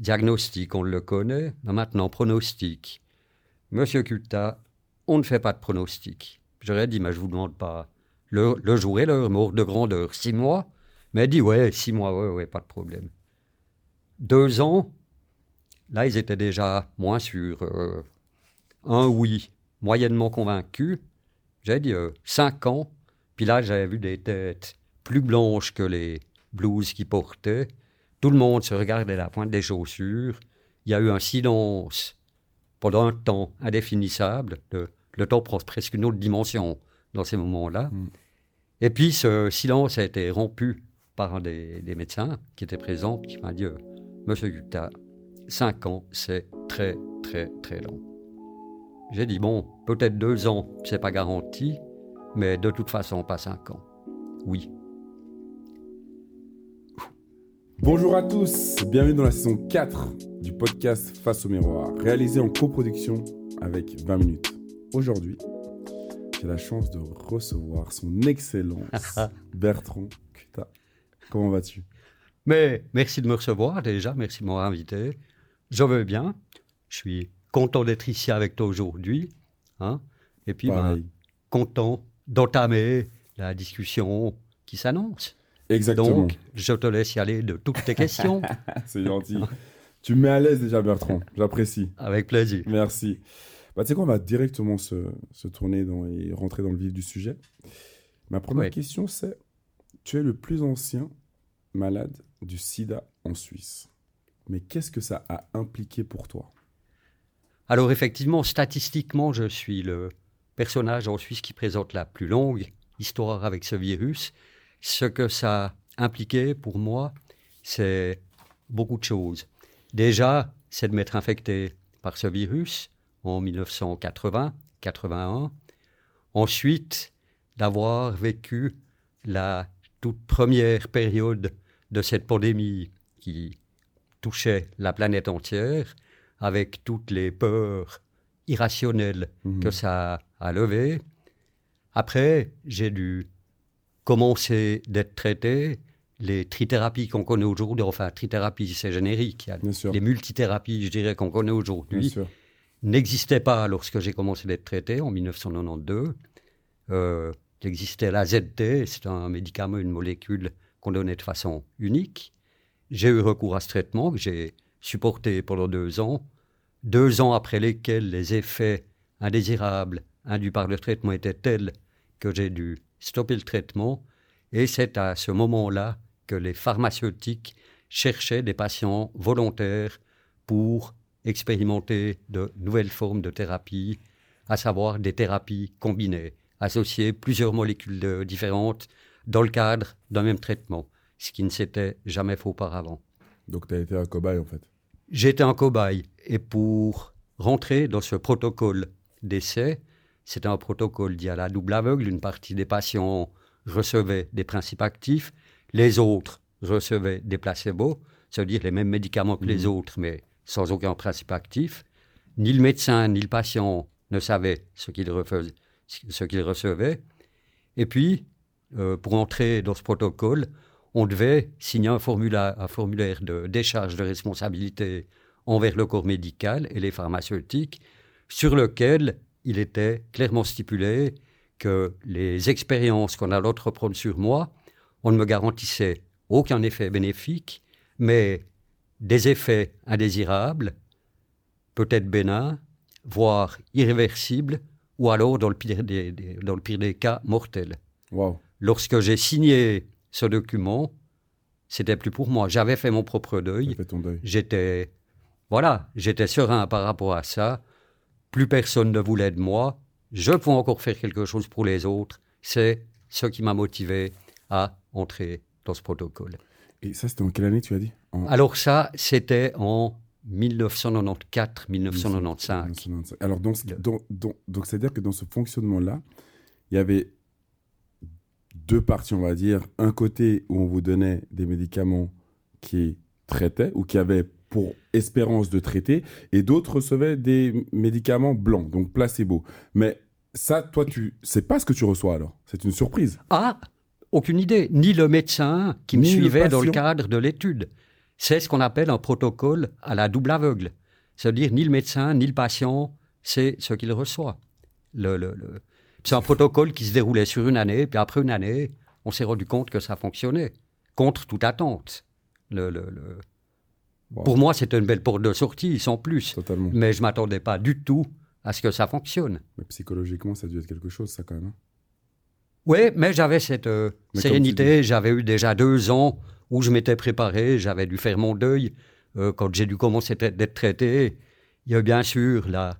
Diagnostic, on le connaît, maintenant pronostic. Monsieur Culta, on ne fait pas de pronostic. J'aurais dit, mais je vous demande pas le, jour et l'heure, mort de grandeur, six mois. Mais elle dit, ouais, six mois, ouais, ouais, pas de problème. Deux ans, là, ils étaient déjà moins sûrs. Euh, un oui, moyennement convaincu. J'ai dit euh, cinq ans. Puis là, j'avais vu des têtes plus blanches que les blouses qu'ils portaient. Tout le monde se regardait la pointe des chaussures. Il y a eu un silence pendant un temps indéfinissable. Le, temps prend presque une autre dimension dans ces moments-là. Mm. Et puis ce silence a été rompu par un des, médecins qui était présent, qui m'a dit Monsieur Gupta, cinq ans, c'est très, très, très long. J'ai dit Bon, peut-être deux ans, c'est pas garanti, mais de toute façon, pas cinq ans. Oui. Bonjour à tous, bienvenue dans la saison 4 du podcast Face au miroir, réalisé en coproduction avec 20 minutes. Aujourd'hui, j'ai la chance de recevoir son excellence Bertrand Cuta. Comment vas-tu? Mais merci de me recevoir déjà, merci de m'avoir invité. Je veux bien, je suis content d'être ici avec toi aujourd'hui. Hein Et puis, ben, content d'entamer la discussion qui s'annonce. Exactement. Donc, je te laisse y aller de toutes tes questions. C'est gentil. tu me mets à l'aise déjà, Bertrand. J'apprécie. Avec plaisir. Merci. Bah, tu sais quoi, on va directement se, se, tourner dans, et rentrer dans le vif du sujet. Ma première question, c'est tu es le plus ancien malade du sida en Suisse. Mais qu'est-ce que ça a impliqué pour toi? Alors, effectivement, statistiquement, je suis le personnage en Suisse qui présente la plus longue histoire avec ce virus. Ce que ça a impliqué pour moi, c'est beaucoup de choses. Déjà, c'est de m'être infecté par ce virus en 1980-81. Ensuite, d'avoir vécu la toute première période de cette pandémie qui touchait la planète entière, avec toutes les peurs irrationnelles mhm. que ça a levées. Après, j'ai dû commencer d'être traité, les trithérapies qu'on connaît aujourd'hui, enfin, trithérapie, c'est générique. les multithérapies, je dirais, qu'on connaît aujourd'hui, n'existaient pas lorsque j'ai commencé d'être traité en 1992. Euh, il existait la ZT, c'est un médicament, une molécule qu'on donnait de façon unique. J'ai eu recours à ce traitement que j'ai supporté pendant deux ans, deux ans après lesquels les effets indésirables induits par le traitement étaient tels que j'ai dû stopper le traitement. Et c'est à ce moment-là que les pharmaceutiques cherchaient des patients volontaires pour expérimenter de nouvelles formes de thérapie, à savoir des thérapies combinées, associer plusieurs molécules différentes dans le cadre d'un même traitement, ce qui ne s'était jamais fait auparavant. Donc tu as été un cobaye en fait J'étais un cobaye. Et pour rentrer dans ce protocole d'essai, c'était un protocole dit à la double aveugle. Une partie des patients recevaient des principes actifs, les autres recevaient des placebos, c'est-à-dire les mêmes médicaments que les mhm. autres, mais sans aucun principe actif. Ni le médecin ni le patient ne savaient ce qu'ils recevaient. Et puis, euh, pour entrer dans ce protocole, on devait signer un formulaire, un formulaire de décharge de responsabilité envers le corps médical et les pharmaceutiques, sur lequel il était clairement stipulé que les expériences qu'on allait entreprendre sur moi, on ne me garantissait aucun effet bénéfique, mais des effets indésirables, peut-être bénins, voire irréversibles, ou alors, dans le pire des, dans le pire des cas, mortels. Lorsque j'ai signé ce document, c'était plus pour moi. J'avais fait mon propre deuil. deuil. J'étais, voilà, j'étais serein par rapport à ça plus personne ne voulait de moi, je pouvais encore faire quelque chose pour les autres. C'est ce qui m'a motivé à entrer dans ce protocole. Et ça, c'était en quelle année, tu as dit? Alors ça, c'était en 1994-1995. Alors, donc, donc, donc, c'est-à-dire que dans ce fonctionnement-là, il y avait deux parties, on va dire. Un côté où on vous donnait des médicaments qui traitaient ou qui avaient pour espérance de traiter, et d'autres recevaient des médicaments blancs, donc placebo. Mais ça, toi, tu sais pas ce que tu reçois alors? C'est une surprise. Ah, aucune idée. Ni le médecin qui me suivait dans le cadre de l'étude. c'est ce qu'on appelle un protocole à la double aveugle. C'est-à-dire ni le médecin ni le patient sait ce qu'il reçoit. Le, le, le- C'est un protocole qui se déroulait sur une année, puis après une année, on s'est rendu compte que ça fonctionnait, contre toute attente. Le- Wow. Pour moi, c'était une belle porte de sortie, sans plus. Totalement. Mais je m'attendais pas du tout à ce que ça fonctionne. Mais psychologiquement, ça a dû être quelque chose, ça, quand même. hein. Oui, mais j'avais cette euh, Mais sérénité. J'avais eu déjà deux ans où je m'étais préparé. J'avais dû faire mon deuil. Euh, quand j'ai dû commencer d'être traité, il y a bien sûr la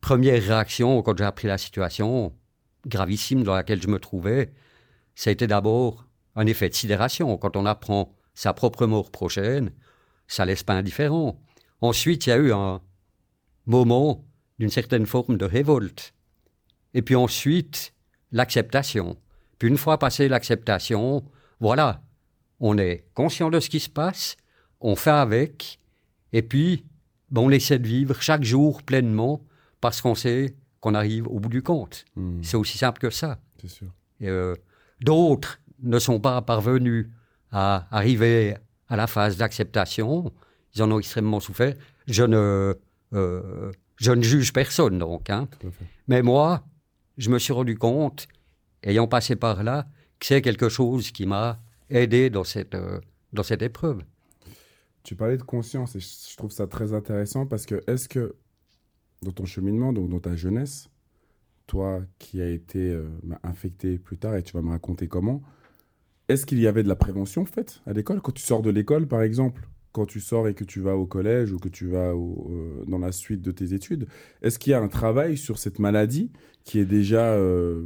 première réaction quand j'ai appris la situation gravissime dans laquelle je me trouvais. Ça a été d'abord un effet de sidération. Quand on apprend sa propre mort prochaine, ça laisse pas indifférent. Ensuite, il y a eu un moment d'une certaine forme de révolte. Et puis ensuite, l'acceptation. Puis une fois passé l'acceptation, voilà, on est conscient de ce qui se passe, on fait avec, et puis ben, on essaie de vivre chaque jour pleinement parce qu'on sait qu'on arrive au bout du compte. Hmm, C'est aussi simple que ça. sûr. Et, euh, D'autres ne sont pas parvenus à arriver à la phase d'acceptation. Ils en ont extrêmement souffert. Je ne, euh, je ne juge personne, donc. Hein. Mais moi, je me suis rendu compte, ayant passé par là, que c'est quelque chose qui m'a aidé dans cette, euh, dans cette épreuve. Tu parlais de conscience et je trouve ça très intéressant parce que est-ce que dans ton cheminement, donc dans ta jeunesse, toi qui as été euh, infecté plus tard et tu vas me raconter comment, est-ce qu'il y avait de la prévention faite à l'école? Quand tu sors de l'école, par exemple, quand tu sors et que tu vas au collège ou que tu vas euh, dans la suite de tes études, est-ce qu'il y a un travail sur cette maladie qui est déjà euh,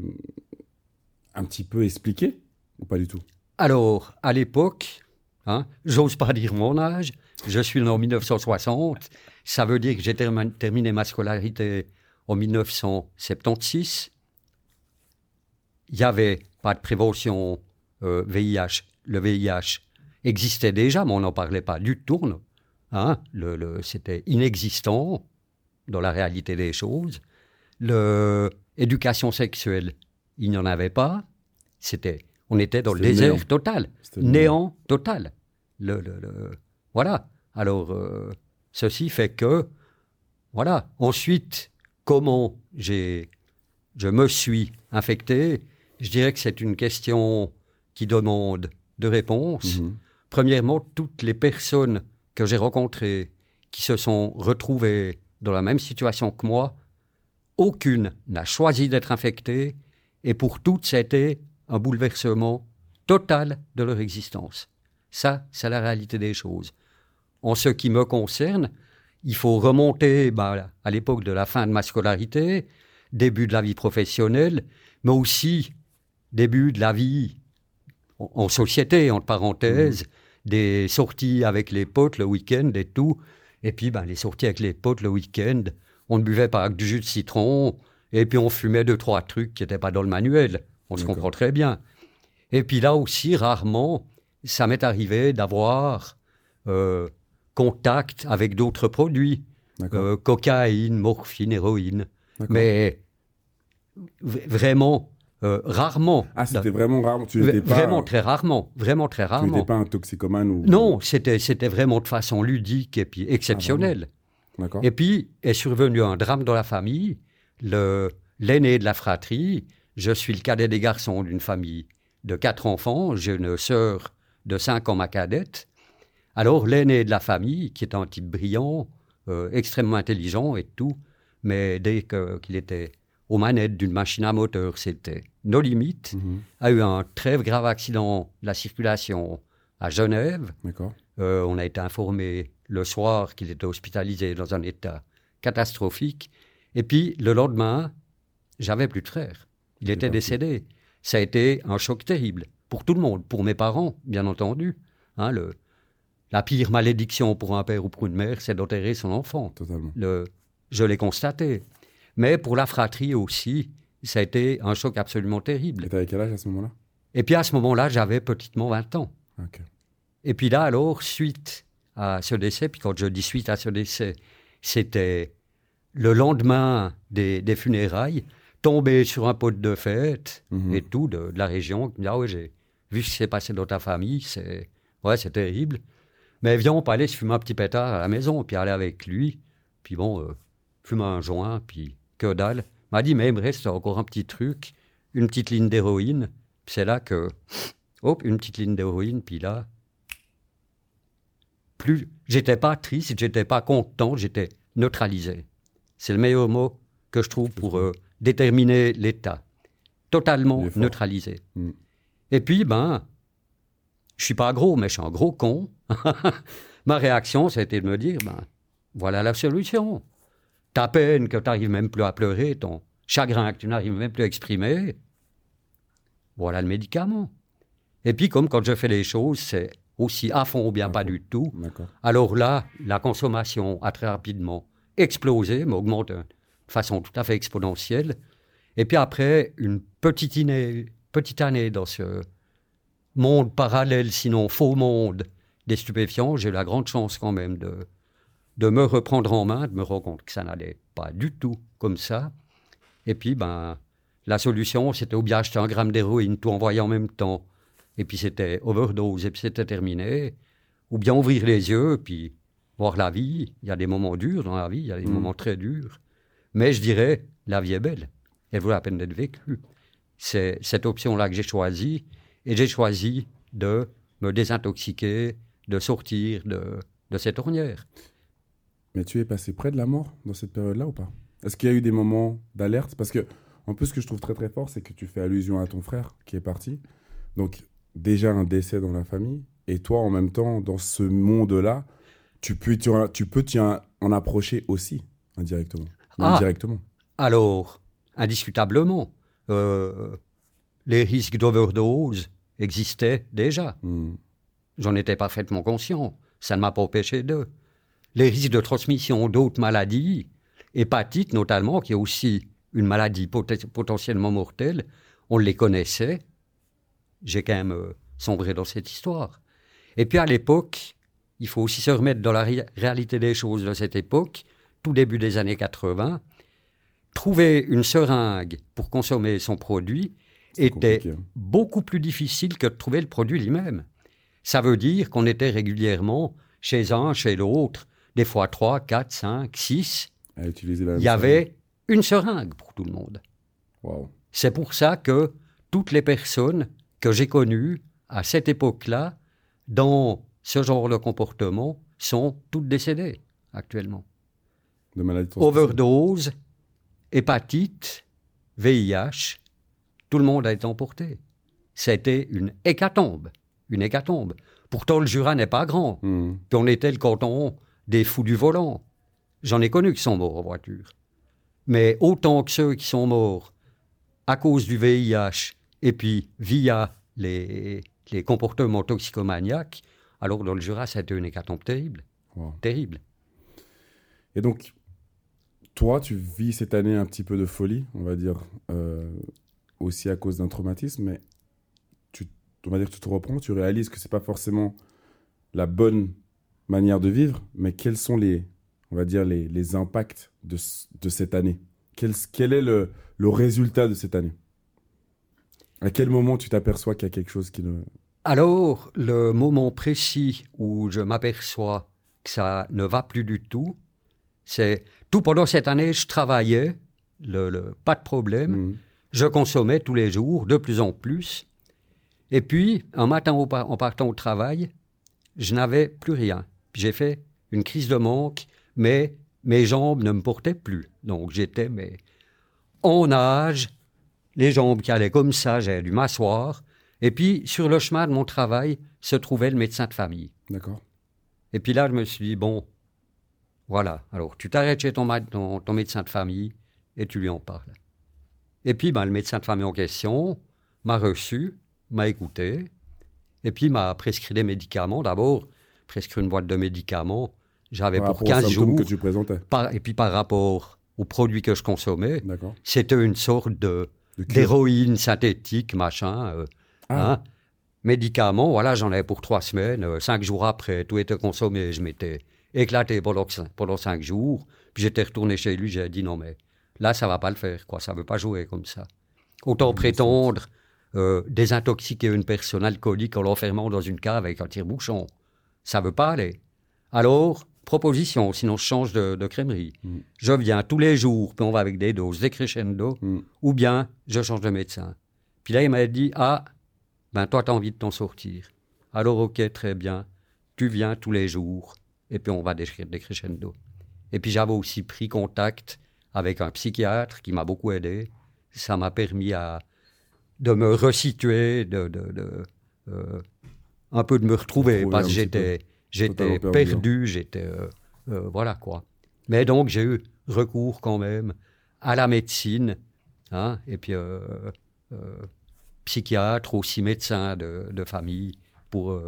un petit peu expliqué ou pas du tout? Alors, à l'époque, hein, j'ose pas dire mon âge, je suis né en 1960, ça veut dire que j'ai termi- terminé ma scolarité en 1976. Il n'y avait pas de prévention euh, VIH. Le VIH existait déjà, mais on n'en parlait pas du tout. Hein, le, le- C'était inexistant dans la réalité des choses. L'éducation sexuelle, il n'y en avait pas. C'était, on était dans le désert néant. total, néant total. Le, le- le- voilà. Alors, euh, ceci fait que, voilà. Ensuite, comment j'ai, je me suis infecté? Je dirais que c'est une question qui demande de réponses. Mhm. Premièrement, toutes les personnes que j'ai rencontrées qui se sont retrouvées dans la même situation que moi, aucune n'a choisi d'être infectée et pour toutes, c'était un bouleversement total de leur existence. Ça, c'est la réalité des choses. En ce qui me concerne, il faut remonter bah, à l'époque de la fin de ma scolarité, début de la vie professionnelle, mais aussi début de la vie en, société, entre parenthèses, des sorties avec les potes le week-end et tout. Et puis, ben, les sorties avec les potes le week-end, on ne buvait pas que du jus de citron, et puis on fumait deux, trois trucs qui n'étaient pas dans le manuel. On se comprend très bien. Et puis là aussi, rarement, ça m'est arrivé d'avoir euh, contact avec d'autres produits, euh, cocaïne, morphine, héroïne. Mais vraiment, euh, rarement. Ah, c'était vraiment rare. Tu V- pas, Vraiment très rarement. Vraiment très tu rarement. n'étais pas un toxicomane ou. Non, c'était c'était vraiment de façon ludique et puis exceptionnelle. D'accord. et puis est survenu un drame dans la famille. Le l'aîné de la fratrie, je suis le cadet des garçons d'une famille de quatre enfants. J'ai une sœur de cinq ans, ma cadette. Alors l'aîné de la famille, qui est un type brillant, euh, extrêmement intelligent et tout, mais dès qu'il était aux manettes d'une machine à moteur, c'était nos limites, Mhm. a eu un très grave accident de la circulation à Genève. Euh, on a été informé le soir qu'il était hospitalisé dans un état catastrophique. Et puis, le lendemain, j'avais plus de frère. Il était décédé. Ça a été un choc terrible pour tout le monde, pour mes parents, bien entendu. Hein, le, la pire malédiction pour un père ou pour une mère, c'est d'enterrer son enfant. Totalement. Le, je l'ai constaté. Mais pour la fratrie aussi, ça a été un choc absolument terrible. Et t'avais quel âge à ce moment-là? Et puis à ce moment-là, j'avais petitement 20 ans. Et puis là, alors, suite à ce décès, puis quand je dis suite à ce décès, c'était le lendemain des, des funérailles, tombé sur un pote de fête Mhm. et tout de, de la région, qui me dit Ah ouais, j'ai vu ce qui s'est passé dans ta famille, c'est ouais, c'est terrible. Mais viens, on peut aller se fumer un petit pétard à la maison, puis aller avec lui. Puis bon, euh, fumer un joint, puis que dalle. m'a dit, mais il me reste encore un petit truc, une petite ligne d'héroïne. C'est là que, hop, une petite ligne d'héroïne, puis là, plus, j'étais pas triste, j'étais pas content, j'étais neutralisé. C'est le meilleur mot que je trouve pour euh, déterminer l'état. Totalement neutralisé. Mm. Et puis, ben, je suis pas gros, mais je suis un gros con. Ma réaction, c'était de me dire, ben, voilà la solution. Ta peine que tu n'arrives même plus à pleurer, ton chagrin que tu n'arrives même plus à exprimer, voilà le médicament. Et puis, comme quand je fais les choses, c'est aussi à fond ou bien pas du tout. Alors là, la consommation a très rapidement explosé, mais augmente de façon tout à fait exponentielle. Et puis après, une petite année, petite année dans ce monde parallèle, sinon faux monde des stupéfiants, j'ai eu la grande chance quand même de, de me reprendre en main, de me rendre compte que ça n'allait pas du tout comme ça. Et puis, ben, la solution, c'était ou bien acheter un gramme d'héroïne, tout envoyer en même temps, et puis c'était overdose, et puis c'était terminé. Ou bien ouvrir les yeux, puis voir la vie. Il y a des moments durs dans la vie, il y a des mm. moments très durs. Mais je dirais, la vie est belle. Elle vaut la peine d'être vécue. C'est cette option-là que j'ai choisie. Et j'ai choisi de me désintoxiquer, de sortir de, de cette ornière. Mais tu es passé près de la mort dans cette période-là ou pas? Est-ce qu'il y a eu des moments d'alerte? Parce que, en plus, ce que je trouve très très fort, c'est que tu fais allusion à ton frère qui est parti. Donc, déjà un décès dans la famille. Et toi, en même temps, dans ce monde-là, tu peux tu peux t'y en approcher aussi, indirectement. Ah, indirectement. Alors, indiscutablement, euh, les risques d'overdose existaient déjà. Hmm. J'en étais parfaitement conscient. Ça ne m'a pas empêché d'eux les risques de transmission d'autres maladies, hépatite notamment, qui est aussi une maladie potentiellement mortelle, on les connaissait. J'ai quand même euh, sombré dans cette histoire. Et puis à l'époque, il faut aussi se remettre dans la réalité des choses de cette époque, tout début des années 80. Trouver une seringue pour consommer son produit était hein. beaucoup plus difficile que de trouver le produit lui-même. Ça veut dire qu'on était régulièrement chez un, chez l'autre, des fois 3, 4, 5, 6. Il y avait une seringue pour tout le monde. C'est pour ça que toutes les personnes que j'ai connues à cette époque-là, dans ce genre de comportement, sont toutes décédées actuellement. De maladies Overdose, hépatite, VIH, tout le monde a été emporté. C'était une hécatombe, une hécatombe. Pourtant, le Jura n'est pas grand. Hmm. on était le canton des fous du volant. J'en ai connu qui sont morts en voiture. Mais autant que ceux qui sont morts à cause du VIH et puis via les, les comportements toxicomaniaques, alors dans le Jura, ça a été une hécatombe terrible. Terrible. Et donc, toi, tu vis cette année un petit peu de folie, on va dire, euh, aussi à cause d'un traumatisme, mais tu, on va dire que tu te reprends, tu réalises que c'est pas forcément la bonne manière de vivre, mais quels sont les, on va dire, les, les impacts de, de, cette année? Quel, quel est le, le, résultat de cette année? À quel moment tu t'aperçois qu'il y a quelque chose qui ne... Alors, le moment précis où je m'aperçois que ça ne va plus du tout, c'est tout pendant cette année, je travaillais, le, le pas de problème, mmh. je consommais tous les jours, de plus en plus. Et puis, un matin en partant au travail, je n'avais plus rien j'ai fait une crise de manque, mais mes jambes ne me portaient plus. Donc j'étais mais en âge, les jambes qui allaient comme ça, j'ai dû m'asseoir. Et puis sur le chemin de mon travail se trouvait le médecin de famille. D'accord. Et puis là, je me suis dit, bon, voilà, alors tu t'arrêtes chez ton, ton, médecin de famille et tu lui en parles. Et puis ben, le médecin de famille en question m'a reçu, m'a écouté, et puis m'a prescrit des médicaments. D'abord, presque une boîte de médicaments. J'avais pour 15 jours. que tu présentais. et puis par rapport aux produits que je consommais, c'était une sorte de, d'héroïne synthétique, machin. Euh, ah. hein. Médicaments, voilà, j'en avais pour trois semaines. Euh, cinq jours après, tout était consommé. Je m'étais éclaté pendant, pendant cinq jours. Puis j'étais retourné chez lui, j'ai dit non, mais là, ça va pas le faire, quoi. Ça veut pas jouer comme ça. Autant prétendre euh, désintoxiquer une personne alcoolique en l'enfermant dans une cave avec un tire-bouchon. Ça veut pas aller. Alors, proposition, sinon je change de, de crèmerie. Mm. Je viens tous les jours, puis on va avec des doses décrescendo, Mm. ou bien je change de médecin. Puis là, il m'a dit, ah, ben toi, tu as envie de t'en sortir. Alors, ok, très bien, tu viens tous les jours, et puis on va décre- décrescendo. Et puis j'avais aussi pris contact avec un psychiatre qui m'a beaucoup aidé. Ça m'a permis à, de me resituer, de, de- de, euh, un peu de me retrouver, parce que j'étais, j'étais perdu, hein. j'étais... euh, euh, voilà quoi. Mais donc j'ai eu recours quand même à la médecine, hein, et puis euh, euh, psychiatre, aussi médecin de, de famille, pour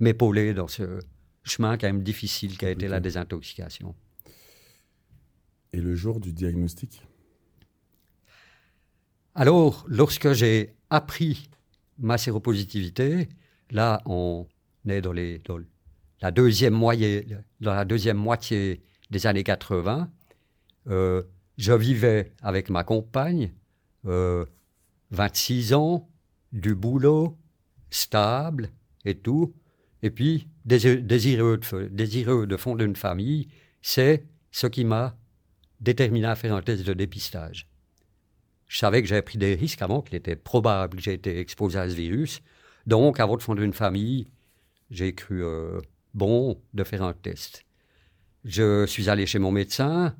m'épauler dans ce chemin quand même difficile qu'a été la désintoxication. Et le jour du diagnostic? Alors, lorsque j'ai appris ma séropositivité, là, on est dans, les, la, deuxième moitié, des années 80. Euh, je vivais avec ma compagne, euh, 26 ans, du boulot, stable et tout. Et puis, désir- désireux de, désireux de fonder une famille, c'est ce qui m'a déterminé à faire un test de dépistage. Je savais que j'avais pris des risques avant, qu'il était probable que j'ai été exposé à ce virus. Donc, avant de fonder une famille, j'ai cru euh, bon de faire un test. Je suis allé chez mon médecin,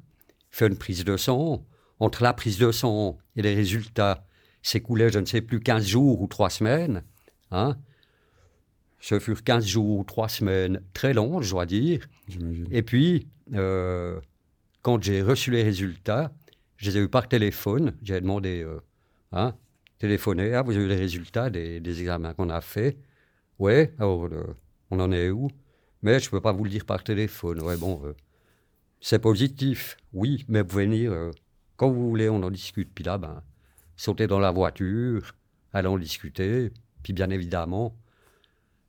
fait une prise de sang. Entre la prise de sang et les résultats, s'écoulait, je ne sais plus, 15 jours ou 3 semaines. Hein. Ce furent 15 jours ou 3 semaines très longs, je dois dire. Et puis, euh, quand j'ai reçu les résultats, je les ai eus par téléphone. J'ai demandé, euh, hein, téléphoner, ah, vous avez eu les résultats des, des examens qu'on a faits Oui, alors, euh, on en est où? Mais je ne peux pas vous le dire par téléphone. Ouais, bon, euh, c'est positif, oui, mais vous pouvez venir euh, quand vous voulez, on en discute. Puis là, ben, sauter dans la voiture, en discuter. Puis bien évidemment,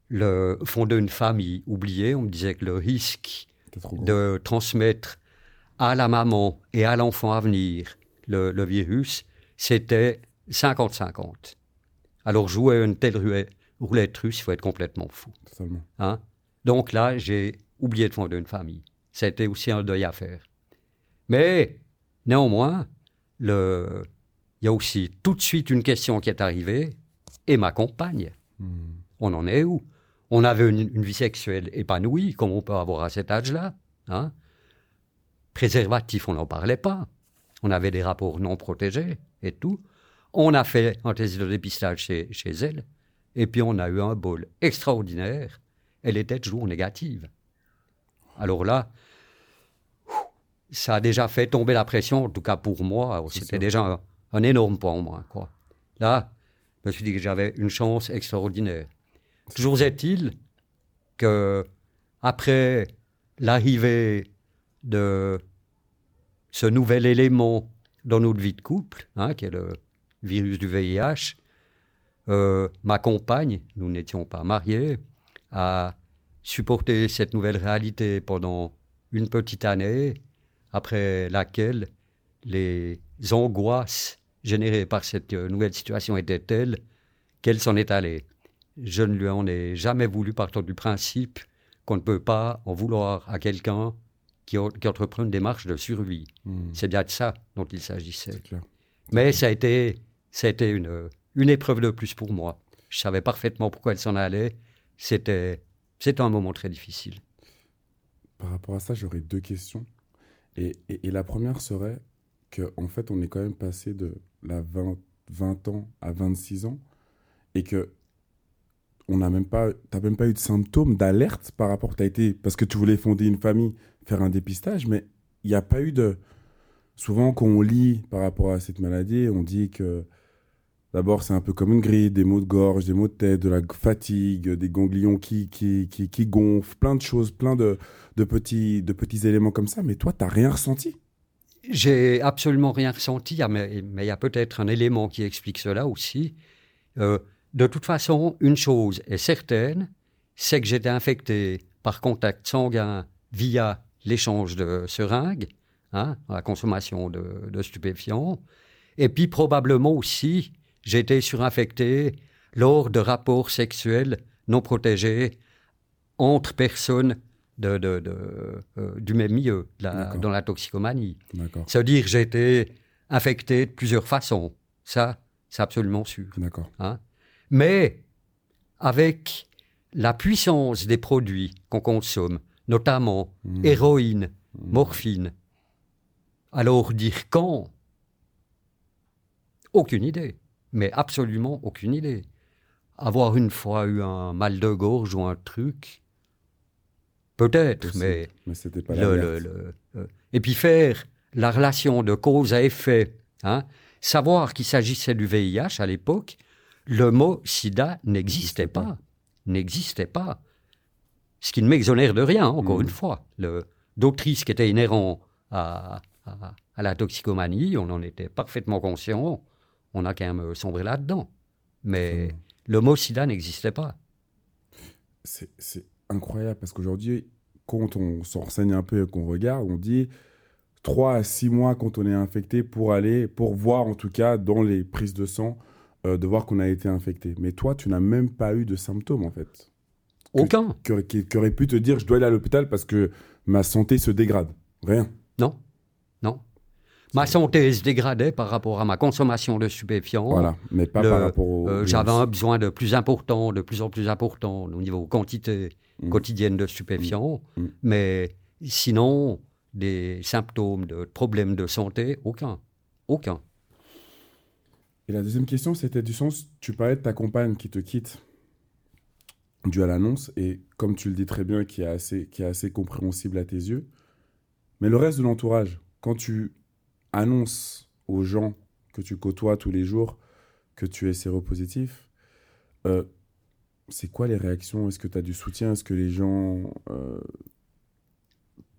le fonder une famille, oublié, on me disait que le risque de transmettre à la maman et à l'enfant à venir le, le virus, c'était 50-50. Alors jouer à une telle ruée- roulette russe, il faut être complètement fou. Totalement. hein? Donc là, j'ai oublié de fonder une famille. C'était aussi un deuil à faire. Mais néanmoins, le- il y a aussi tout de suite une question qui est arrivée, et ma compagne. Hmm. On en est où? On avait une, une vie sexuelle épanouie, comme on peut avoir à cet âge-là. Hein? Préservatif, on n'en parlait pas. On avait des rapports non protégés et tout. On a fait un test de dépistage chez, chez elle, et puis on a eu un bol extraordinaire. Elle était toujours négative. Alors là, ça a déjà fait tomber la pression, en tout cas pour moi. C'était déjà un, un énorme point en moins. Quoi. Là, je me suis dit que j'avais une chance extraordinaire. Toujours est-il que après l'arrivée de ce nouvel élément dans notre vie de couple, hein, qui est le virus du VIH, euh, ma compagne, nous n'étions pas mariés, a supporté cette nouvelle réalité pendant une petite année, après laquelle les angoisses générées par cette euh, nouvelle situation étaient telles qu'elle s'en est allée. Je ne lui en ai jamais voulu partant du principe qu'on ne peut pas en vouloir à quelqu'un qui, entreprend une démarche de survie. Hmm. C'est bien de ça dont il s'agissait. Clair. Mais ça a été, ça a été une, une épreuve de plus pour moi. Je savais parfaitement pourquoi elle s'en allait. C'était, c'était un moment très difficile. Par rapport à ça, j'aurais deux questions. Et, et- la première serait que en fait, on est quand même passé de la 20, 20 ans à 26 ans et que on n'a même pas, t'as même pas eu de symptômes d'alerte par rapport, t'as été, parce que tu voulais fonder une famille, faire un dépistage, mais il n'y a pas eu de, souvent quand on lit par rapport à cette maladie, on dit que d'abord c'est un peu comme une grippe, des maux de gorge, des maux de tête, de la fatigue, des ganglions qui, qui, qui, qui gonflent, plein de choses, plein de, de, petits, de petits éléments comme ça, mais toi, t'as rien ressenti? J'ai absolument rien ressenti, ah, mais il y a peut-être un élément qui explique cela aussi. Euh, de toute façon, une chose est certaine, c'est que j'étais infecté par contact sanguin via l'échange de seringues, hein, la consommation de, de stupéfiants, et puis probablement aussi j'ai été surinfecté lors de rapports sexuels non protégés entre personnes de, de- de, euh, du même milieu, la- dans la toxicomanie. Veut dire j'ai été infecté de plusieurs façons. Ça, c'est absolument sûr. Hein. Mais avec la puissance des produits qu'on consomme, notamment Mhm. héroïne, morphine, alors dire quand? Aucune idée. Mais absolument aucune idée. Avoir une fois eu un mal de gorge ou un truc, peut-être, mais Mais c'était pas le- l'alerte. le- le- et puis faire la relation de cause à effet, hein, savoir qu'il s'agissait du VIH à l'époque, le mot sida n'existait pas. N'existait pas. Ce qui ne m'exonère de rien, encore Mhm. une fois. Risques étaient inhérents à, à- à la toxicomanie, on en était parfaitement conscient, on a quand même sombré là-dedans. Mais le mot sida n'existait pas. C'est incroyable parce qu'aujourd'hui, quand on s'en renseigne un peu et qu'on regarde, on dit 3 à 6 mois quand on est infecté pour aller, pour voir en tout cas dans les prises de sang, euh, de voir qu'on a été infecté. Mais toi, tu n'as même pas eu de symptômes en fait. Aucun. Qui, aurait pu te dire je dois aller à l'hôpital parce que ma santé se dégrade. Rien. Non. Ma santé se dégradait par rapport à ma consommation de stupéfiants. Voilà. Mais pas Le- par rapport au. Euh, J'avais un besoin de plus important, de plus en plus important au niveau quantité Mm. quotidienne de stupéfiants. Mm. Mais sinon, des symptômes de problèmes de santé, aucun. Aucun. Et la deuxième question, c'était du sens, tu parlais de ta compagne qui te quitte dû à l'annonce, et comme tu le dis très bien, qui est assez, qui est assez compréhensible à tes yeux. Mais le reste de l'entourage, quand tu annonces aux gens que tu côtoies tous les jours que tu es séropositif, euh, c'est quoi les réactions? Est-ce que tu as du soutien? Est-ce que les gens euh,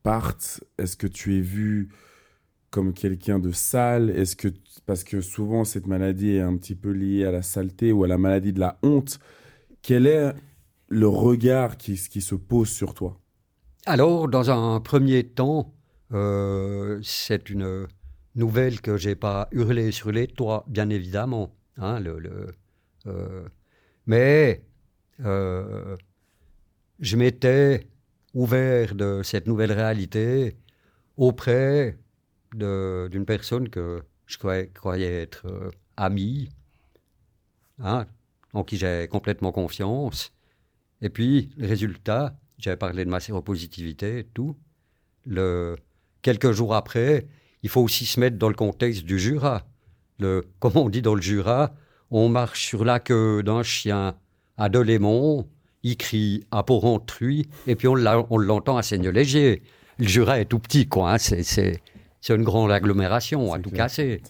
partent? Est-ce que tu es vu comme quelqu'un de sale? Est-ce que parce que souvent cette maladie est un petit peu liée à la saleté ou à la maladie de la honte. Quel est le regard qui, qui se pose sur toi? Alors, dans un premier temps, euh, c'est une nouvelle que j'ai pas hurlée sur les toits, bien évidemment. hein, le, le, euh, mais euh, je m'étais ouvert de cette nouvelle réalité auprès d'une personne que je croyais, croyais être euh, amie, hein, en qui j'ai complètement confiance. Et puis, le résultat, j'avais parlé de ma séropositivité tout. Le, quelques jours après, il faut aussi se mettre dans le contexte du Jura. Le, comme on dit dans le Jura, on marche sur la queue d'un chien à Delémont, il crie à Porrentruy, et puis on l'entend à Seigneur-Léger. Le Jura est tout petit, quoi. hein, c'est- une grande agglomération à tout casser.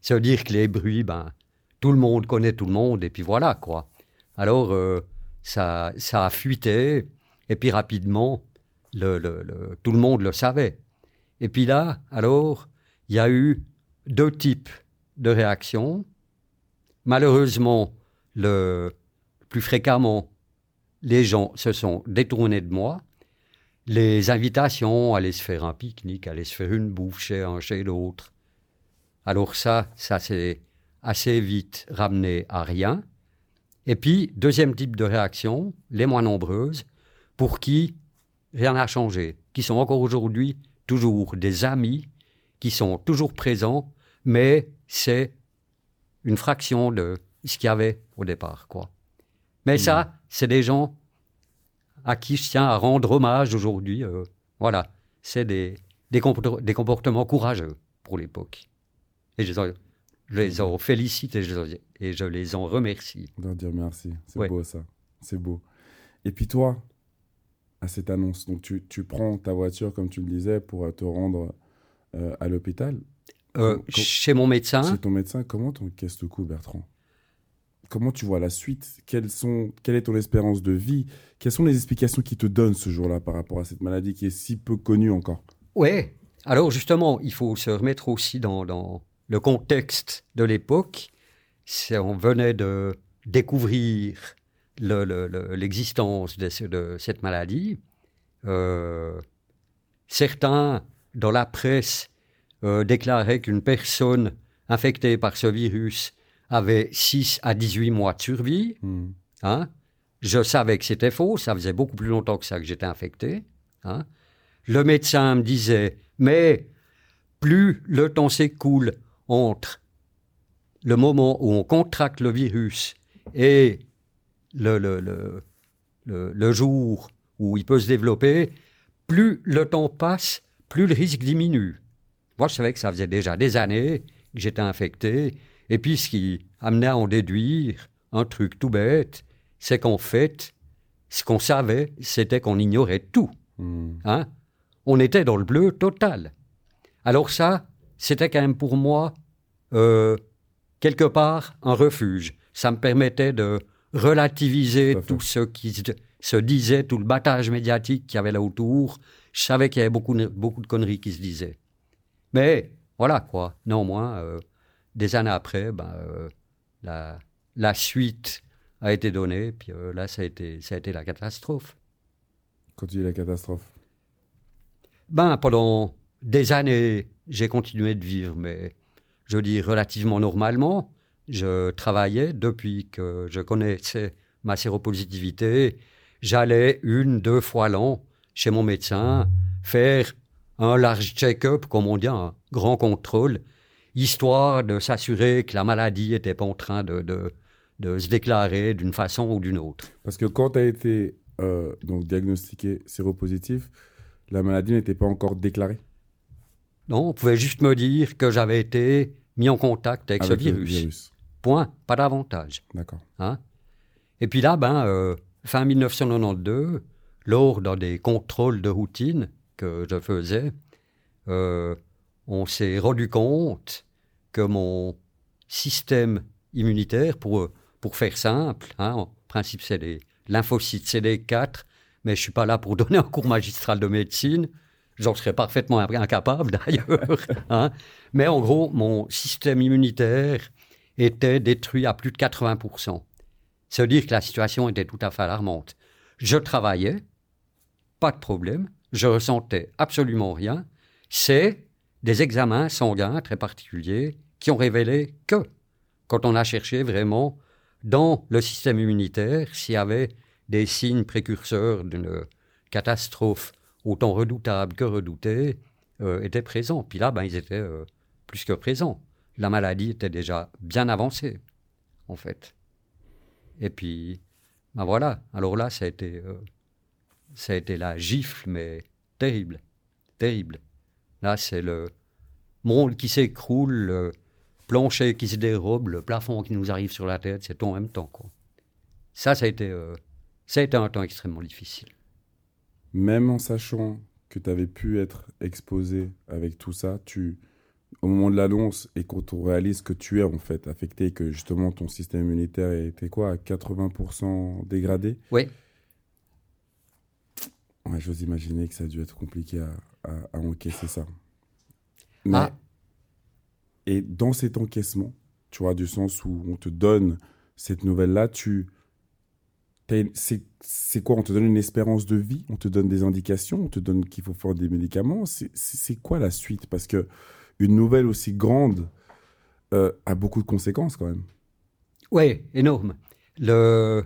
C'est dire que les bruits, ben, tout le monde connaît tout le monde, et puis voilà, quoi. Alors, euh, ça, ça a fuité, et puis rapidement, le, le- le- tout le monde le savait. Et puis là, alors, il y a eu deux types de réactions. Malheureusement, le plus fréquemment, les gens se sont détournés de moi. Les invitations aller se faire un pique-nique, aller se faire une bouffe chez un, chez l'autre. Alors ça, ça s'est assez vite ramené à rien. Et puis, deuxième type de réaction, les moins nombreuses, pour qui rien n'a changé, qui sont encore aujourd'hui toujours des amis, qui sont toujours présents, mais c'est une fraction de ce qu'il y avait au départ. Quoi. Mais ça, c'est des gens à qui je tiens à rendre hommage aujourd'hui. euh, voilà, c'est des, des, compor- des comportements courageux pour l'époque. Et je les en, je les en félicite et je, et je les en remercie. Doit dire merci. C'est Ouais. beau ça. C'est beau. Et puis toi, à cette annonce, donc tu, tu prends ta voiture, comme tu le disais, pour euh, te rendre euh, à l'hôpital. Euh, chez mon médecin, Chez ton médecin, comment t'encaisses le coup, Bertrand? Comment tu vois la suite? Quelles sont, Quelle est ton espérance de vie? Quelles sont les explications qui te donnent ce jour-là par rapport à cette maladie qui est si peu connue encore? Ouais. Alors justement, il faut se remettre aussi dans, dans le contexte de l'époque. On venait de découvrir le- le- le- l'existence de, ce- de cette maladie. Euh, certains, dans la presse, euh, déclaraient qu'une personne infectée par ce virus avait 6 à 18 mois de survie. Hmm. Hein? Je savais que c'était faux, ça faisait beaucoup plus longtemps que ça que j'étais infecté. hein? Le médecin me disait, mais plus le temps s'écoule entre le moment où on contracte le virus et le, le, le, le- le jour où il peut se développer, plus le temps passe, plus le risque diminue. Moi, je savais que ça faisait déjà des années que j'étais infecté. Et puis, ce qui amenait à en déduire un truc tout bête, c'est qu'en fait, ce qu'on savait, c'était qu'on ignorait tout. Hmm. Hein on était dans le bleu total. Alors ça, c'était quand même pour moi, euh, quelque part, un refuge. Ça me permettait de relativiser Tout tout ce qui se- se disait, tout le battage médiatique qu'il y avait là autour. Je savais qu'il y avait beaucoup, de- beaucoup de conneries qui se disaient. Mais voilà quoi. Néanmoins, euh, des années après, ben, euh, la, la suite a été donnée. Puis euh, là, ça a été, ça a été la catastrophe. Quand tu dis la catastrophe? Ben, pendant des années, j'ai continué de vivre, mais je dis relativement normalement. Je travaillais depuis que je connaissais ma séropositivité. J'allais une, deux fois l'an chez mon médecin faire un large check-up, comme on dit, un grand contrôle, histoire de s'assurer que la maladie n'était pas en train de, de, de se déclarer d'une façon ou d'une autre. Parce que quand tu as été euh, donc diagnostiqué séropositif, la maladie n'était pas encore déclarée? Non, on pouvait juste me dire que j'avais été mis en contact avec, avec ce virus. Point, pas davantage. D'accord. Hein? Et puis là, ben, euh, fin 1992, lors des contrôles de routine que je faisais, euh, on s'est rendu compte que mon système immunitaire, pour, pour faire simple, hein, en principe c'est des lymphocytes CD4, mais je suis pas là pour donner un cours magistral de médecine, j'en serais parfaitement incapable d'ailleurs. hein. Mais en gros, mon système immunitaire était détruit à plus de 80%. Ça veut dire que la situation était tout à fait alarmante. Je travaillais, pas de problème, je ressentais absolument rien. C'est des examens sanguins très particuliers qui ont révélé que, quand on a cherché vraiment dans le système immunitaire s'il y avait des signes précurseurs d'une catastrophe autant redoutable que redoutée, euh, étaient présents. Puis là, ben, ils étaient euh, plus que présents. La maladie était déjà bien avancée, en fait. Et puis, ben voilà. Alors là, ça a été, euh, ça a été la gifle, mais terrible, terrible. Là, c'est le monde qui s'écroule, le plancher qui se dérobe, le plafond qui nous arrive sur la tête, c'est tout en même temps. Quoi. Ça, ça a, été, euh, ça a été un temps extrêmement difficile. Même en sachant que tu avais pu être exposé avec tout ça, tu, au moment de l'annonce et quand on réalise que tu es en fait affecté, que justement ton système immunitaire était quoi, à 80% dégradé, Oui, ouais, j'ose imaginer que ça a dû être compliqué à, à- à encaisser ça. Mais, Ah. Et dans cet encaissement, tu vois, du sens où on te donne cette nouvelle-là, tu. C'est quoi? On te donne une espérance de vie? On te donne des indications? On te donne qu'il faut faire des médicaments? C'est quoi la suite? Parce que une nouvelle aussi grande euh, a beaucoup de conséquences quand même. Oui, énorme. Le,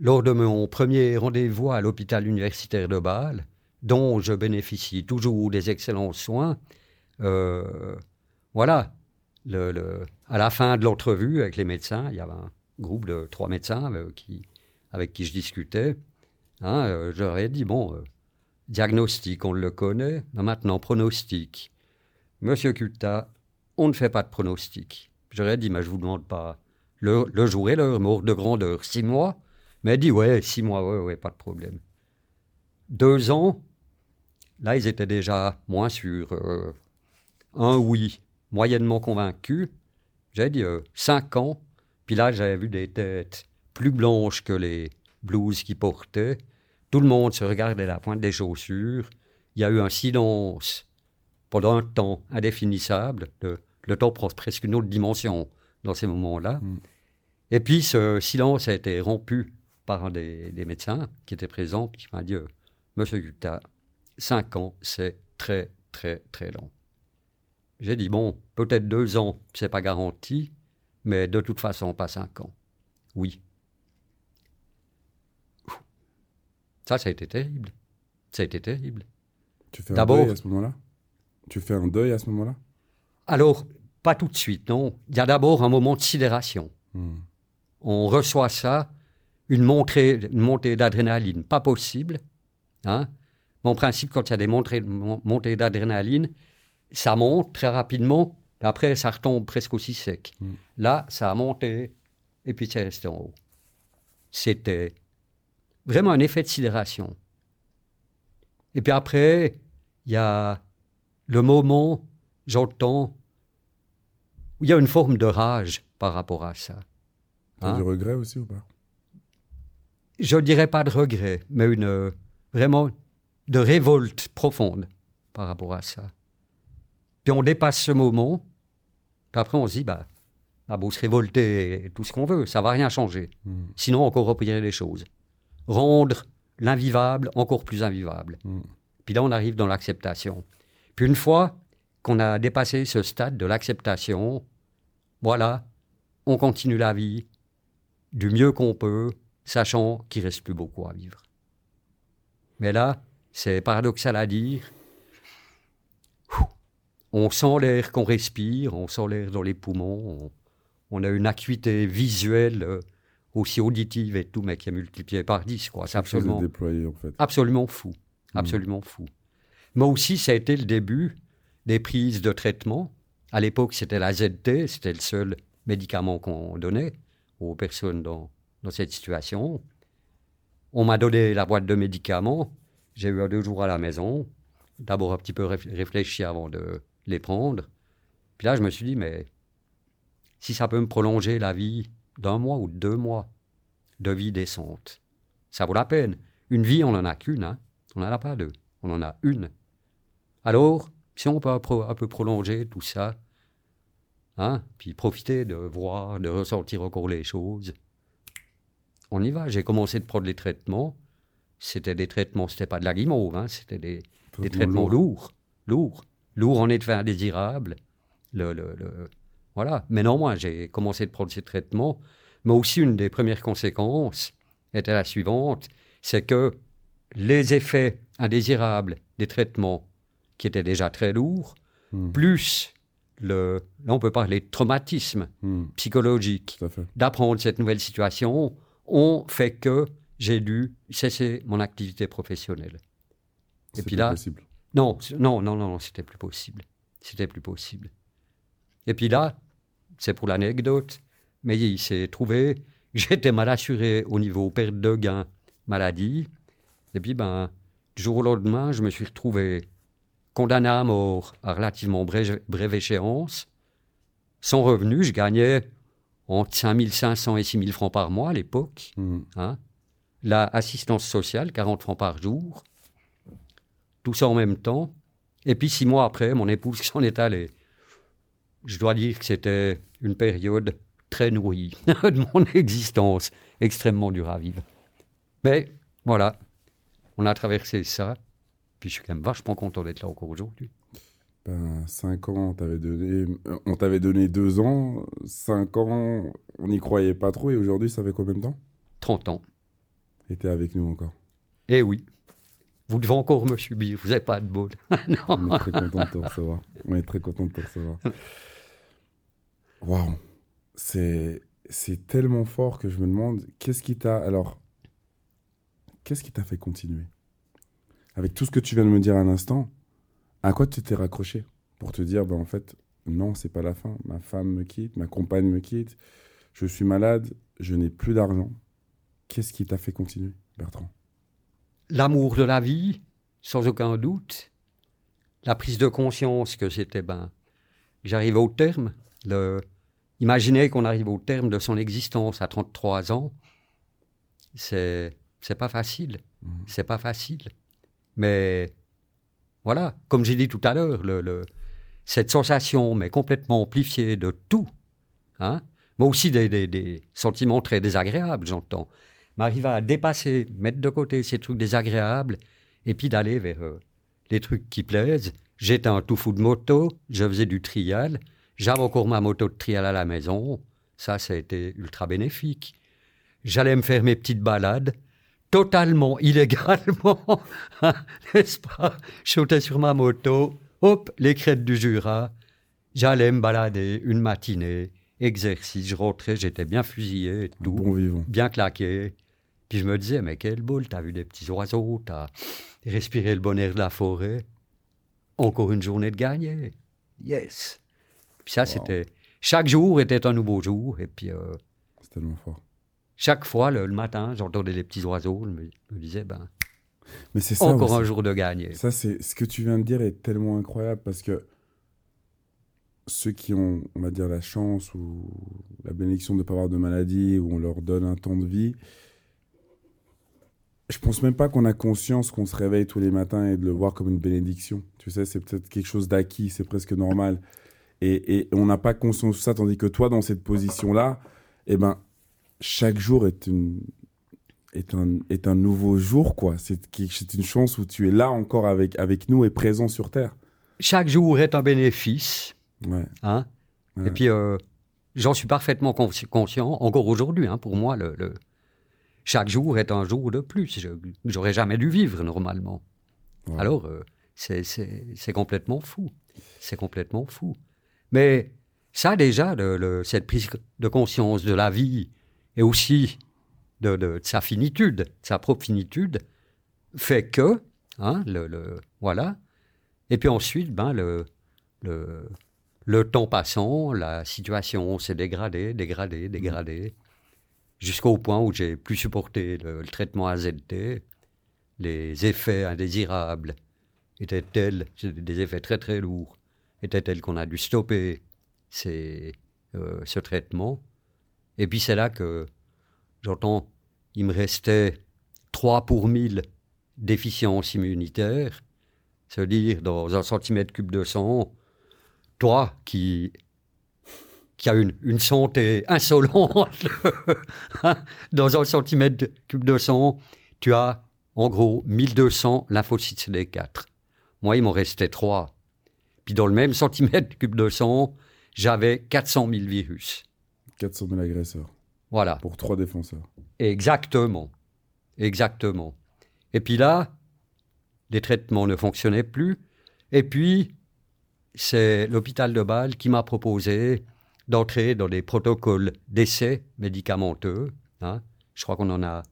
lors de mon premier rendez-vous à l'hôpital universitaire de Bâle, dont je bénéficie toujours des excellents soins, euh, voilà, à la fin de l'entrevue avec les médecins, il y avait un groupe de trois médecins euh, avec qui je discutais. Hein, euh, dit, bon, diagnostic, on le connaît, maintenant pronostic. Monsieur Culta, on ne fait pas de pronostic. J'aurais dit, mais je vous demande pas le, le jour et l'heure, de grandeur, six mois. Mais elle dit, ouais, six mois, ouais, ouais, pas de problème. Deux ans, là, ils étaient déjà moins sûrs. euh, un oui, moyennement convaincu. J'ai dit euh, cinq ans. Puis là, j'avais vu des têtes plus blanches que les blouses qu'ils portaient. Tout le monde se regardait la pointe des chaussures. Il y a eu un silence pendant un temps indéfinissable. Le, le temps prend presque une autre dimension dans ces moments-là. Mm. Et puis ce silence a été rompu par un des, des médecins qui était présent, qui m'a dit euh, Monsieur Gupta, cinq ans, c'est très, très, très long. J'ai dit Bon, peut-être deux ans, c'est pas garanti, mais de toute façon, pas cinq ans. Oui. Ça, ça a été terrible. Ça a été terrible. Tu fais un deuil à ce moment-là? Tu fais un deuil à ce moment-là? Alors, pas tout de suite, non. Il y a d'abord un moment de sidération. Hmm. On reçoit ça, une montée, une montée d'adrénaline, pas possible. Hein. Mon principe, quand il y a des montées, mon- montées d'adrénaline, ça monte très rapidement, après ça retombe presque aussi sec. Mm. Là, ça a monté, et puis c'est resté en haut. C'était vraiment un effet de sidération. Et puis après, il y a le moment, j'entends, où il y a une forme de rage par rapport à ça. Hein du regret aussi ou pas? Je ne dirais pas de regret, mais une euh, vraiment de révolte profonde par rapport à ça. Puis on dépasse ce moment, puis après on se dit, bah, ah beau se révolter et tout ce qu'on veut, ça va rien changer. Hmm. Sinon, encore replier les choses. Rendre l'invivable encore plus invivable. Mm. Puis là, on arrive dans l'acceptation. Puis une fois qu'on a dépassé ce stade de l'acceptation, voilà, on continue la vie du mieux qu'on peut, sachant qu'il reste plus beaucoup à vivre. Mais là, c'est paradoxal à dire. On sent l'air qu'on respire, on sent l'air dans les poumons, on, on a une acuité visuelle euh, aussi auditive et tout, mais qui est multipliée par 10, quoi. C'est absolument, déployé en fait. absolument fou. Absolument fou. Mais aussi, ça a été le début des prises de traitement. À l'époque, c'était la ZT, c'était le seul médicament qu'on donnait aux personnes dans, dans cette situation. On m'a donné la boîte de médicaments. J'ai eu deux jours à la maison. D'abord un petit peu réf- réfléchi avant de les prendre. Puis là, je me suis dit, mais si ça peut me prolonger la vie d'un mois ou de deux mois de vie décente, ça vaut la peine. Une vie, on n'en a qu'une. Hein. On n'en a pas deux. On en a une. Alors, si on peut un peu, un peu prolonger tout ça, hein, puis profiter de voir, de ressentir encore les choses, on y va. J'ai commencé de prendre les traitements. C'était des traitements, c'était pas de la guimauve, hein, c'était des, des traitements lourds, lourds, lourds en effet indésirables. Le, le, le- Voilà. Mais non, moi, j'ai commencé de prendre ces traitements. Mais aussi, une des premières conséquences était la suivante c'est que les effets indésirables des traitements, qui étaient déjà très lourds, Hmm. plus le. Là, on peut parler de traumatisme Hmm. psychologique d'apprendre cette nouvelle situation, ont fait que j'ai dû cesser mon activité professionnelle. Et puis là, possible. non, non, non, non, c'était plus possible. C'était plus possible. Et puis là, c'est pour l'anecdote, mais il s'est trouvé que j'étais mal assuré au niveau perte de gain, maladie. Et puis, ben, du jour au lendemain, je me suis retrouvé condamné à mort à relativement brève, brève échéance. Sans revenu, je gagnais entre 5500 et 6000 francs par mois à l'époque. Hein. La assistance sociale, 40 francs par jour. Tout ça en même temps. Et puis six mois après, mon épouse s'en est allée. Je dois dire que c'était une période très nourrie de mon existence, extrêmement dure à vivre. Mais voilà, on a traversé ça. Puis je suis quand même vachement content d'être là encore aujourd'hui. Ben, 5 ans, on t'avait donné, euh, on t'avait donné 2 ans. 5 ans, on n'y croyait pas trop. Et aujourd'hui, ça fait combien de temps? 30 ans. Et t'es avec nous encore? Eh oui, vous devez encore me subir, vous n'avez pas de bol. non. On est très content de te recevoir. On est très content de te recevoir. Waouh. C'est, c'est tellement fort que je me demande, qu'est-ce qui t'a. Alors, qu'est-ce qui t'a fait continuer? Avec tout ce que tu viens de me dire à l'instant, à quoi tu t'es raccroché Pour te dire, ben en fait, non, c'est pas la fin. Ma femme me quitte, ma compagne me quitte, je suis malade, je n'ai plus d'argent. Qu'est-ce qui t'a fait continuer, Bertrand? L'amour de la vie, sans aucun doute, la prise de conscience que c'était, ben, j'arrive au terme, le, imaginer qu'on arrive au terme de son existence à 33 ans, c'est, c'est pas facile, c'est pas facile. Mais, voilà, comme j'ai dit tout à l'heure, cette sensation, mais complètement amplifiée de tout, hein, mais aussi des, sentiments très désagréables, j'entends m'arriver à dépasser, mettre de côté ces trucs désagréables, et puis d'aller vers euh, les trucs qui plaisent. J'étais un tout fou de moto, je faisais du trial, j'avais encore ma moto de trial à la maison, ça, ça a été ultra bénéfique. J'allais me faire mes petites balades, totalement illégalement, n'est-ce pas? Je sautais sur ma moto, hop, les crêtes du Jura. J'allais me balader une matinée, exercice, je rentrais, j'étais bien fusillé, tout, Bon vivant. bien claqué. Puis je me disais, mais quelle boule, t'as vu des petits oiseaux, t'as respiré le bon air de la forêt. Encore une journée de gagner. Yes. Puis ça, c'était... Chaque jour était un nouveau jour. Et puis, euh, C'est tellement fort. Chaque fois, le, le matin, j'entendais les petits oiseaux. Je me, me disais, ben, Mais c'est ça encore un jour de gagner. Ça, c'est ce que tu viens de dire est tellement incroyable parce que ceux qui ont, on va dire, la chance ou la bénédiction de ne pas avoir de maladie, ou on leur donne un temps de vie, je pense même pas qu'on a conscience qu'on se réveille tous les matins et de le voir comme une bénédiction. Tu sais, c'est peut-être quelque chose d'acquis, c'est presque normal. Et, et on n'a pas conscience de ça, tandis que toi, dans cette position-là, eh ben, chaque jour est une, est un, est un nouveau jour, quoi. C'est une chance où tu es là encore avec, avec nous et présent sur Terre. Chaque jour est un bénéfice. Ouais. Hein? Ouais. Et puis, euh, j'en suis parfaitement consci- conscient, encore aujourd'hui. Hein, pour moi, le, le- chaque jour est un jour de plus. Je J'aurais jamais dû vivre normalement. Ouais. Alors, euh, c'est- complètement fou. C'est complètement fou. Mais ça, déjà, le- cette prise de conscience de la vie et aussi de, sa finitude, de sa propre finitude, fait que, hein, voilà. Et puis ensuite, ben, le, le, temps passant, la situation s'est dégradée, dégradée, dégradée, jusqu'au point où j'ai plus supporté le, traitement AZT. Les effets indésirables étaient tels, des effets très très lourds, étaient tels qu'on a dû stopper euh, ce traitement. Et puis c'est là que j'entends, il me restait 3 pour 1000 déficiences immunitaires, se dire dans un centimètre cube de sang, toi qui, qui as une, une santé insolente, hein, dans un centimètre cube de sang, tu as en gros 1200 lymphocytes CD4. Moi, il m'en restait 3. Puis dans le même centimètre cube de sang, j'avais 400 000 virus. 400 000 agresseurs Voilà. pour trois défenseurs. Exactement. Exactement. Et puis là, les traitements ne fonctionnaient plus. Et puis, c'est l'hôpital de Bâle qui m'a proposé d'entrer dans des protocoles d'essai médicamenteux. hein. Je crois qu'on en a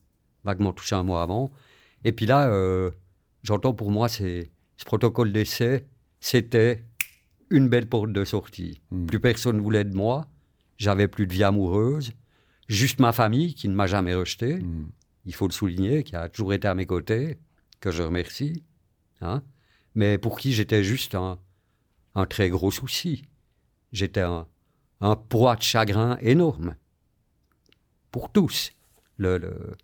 vaguement touché un mois avant. Et puis là, euh, j'entends pour moi, ce protocole d'essai, c'était une belle porte de sortie. Hmm. Plus personne voulait de moi. J'avais plus de vie amoureuse. Juste ma famille qui ne m'a jamais rejeté Mm. il faut le souligner, qui a toujours été à mes côtés, que je remercie, hein, mais pour qui j'étais juste un, un très gros souci. J'étais un, un poids de chagrin énorme. Pour tous. Le, le-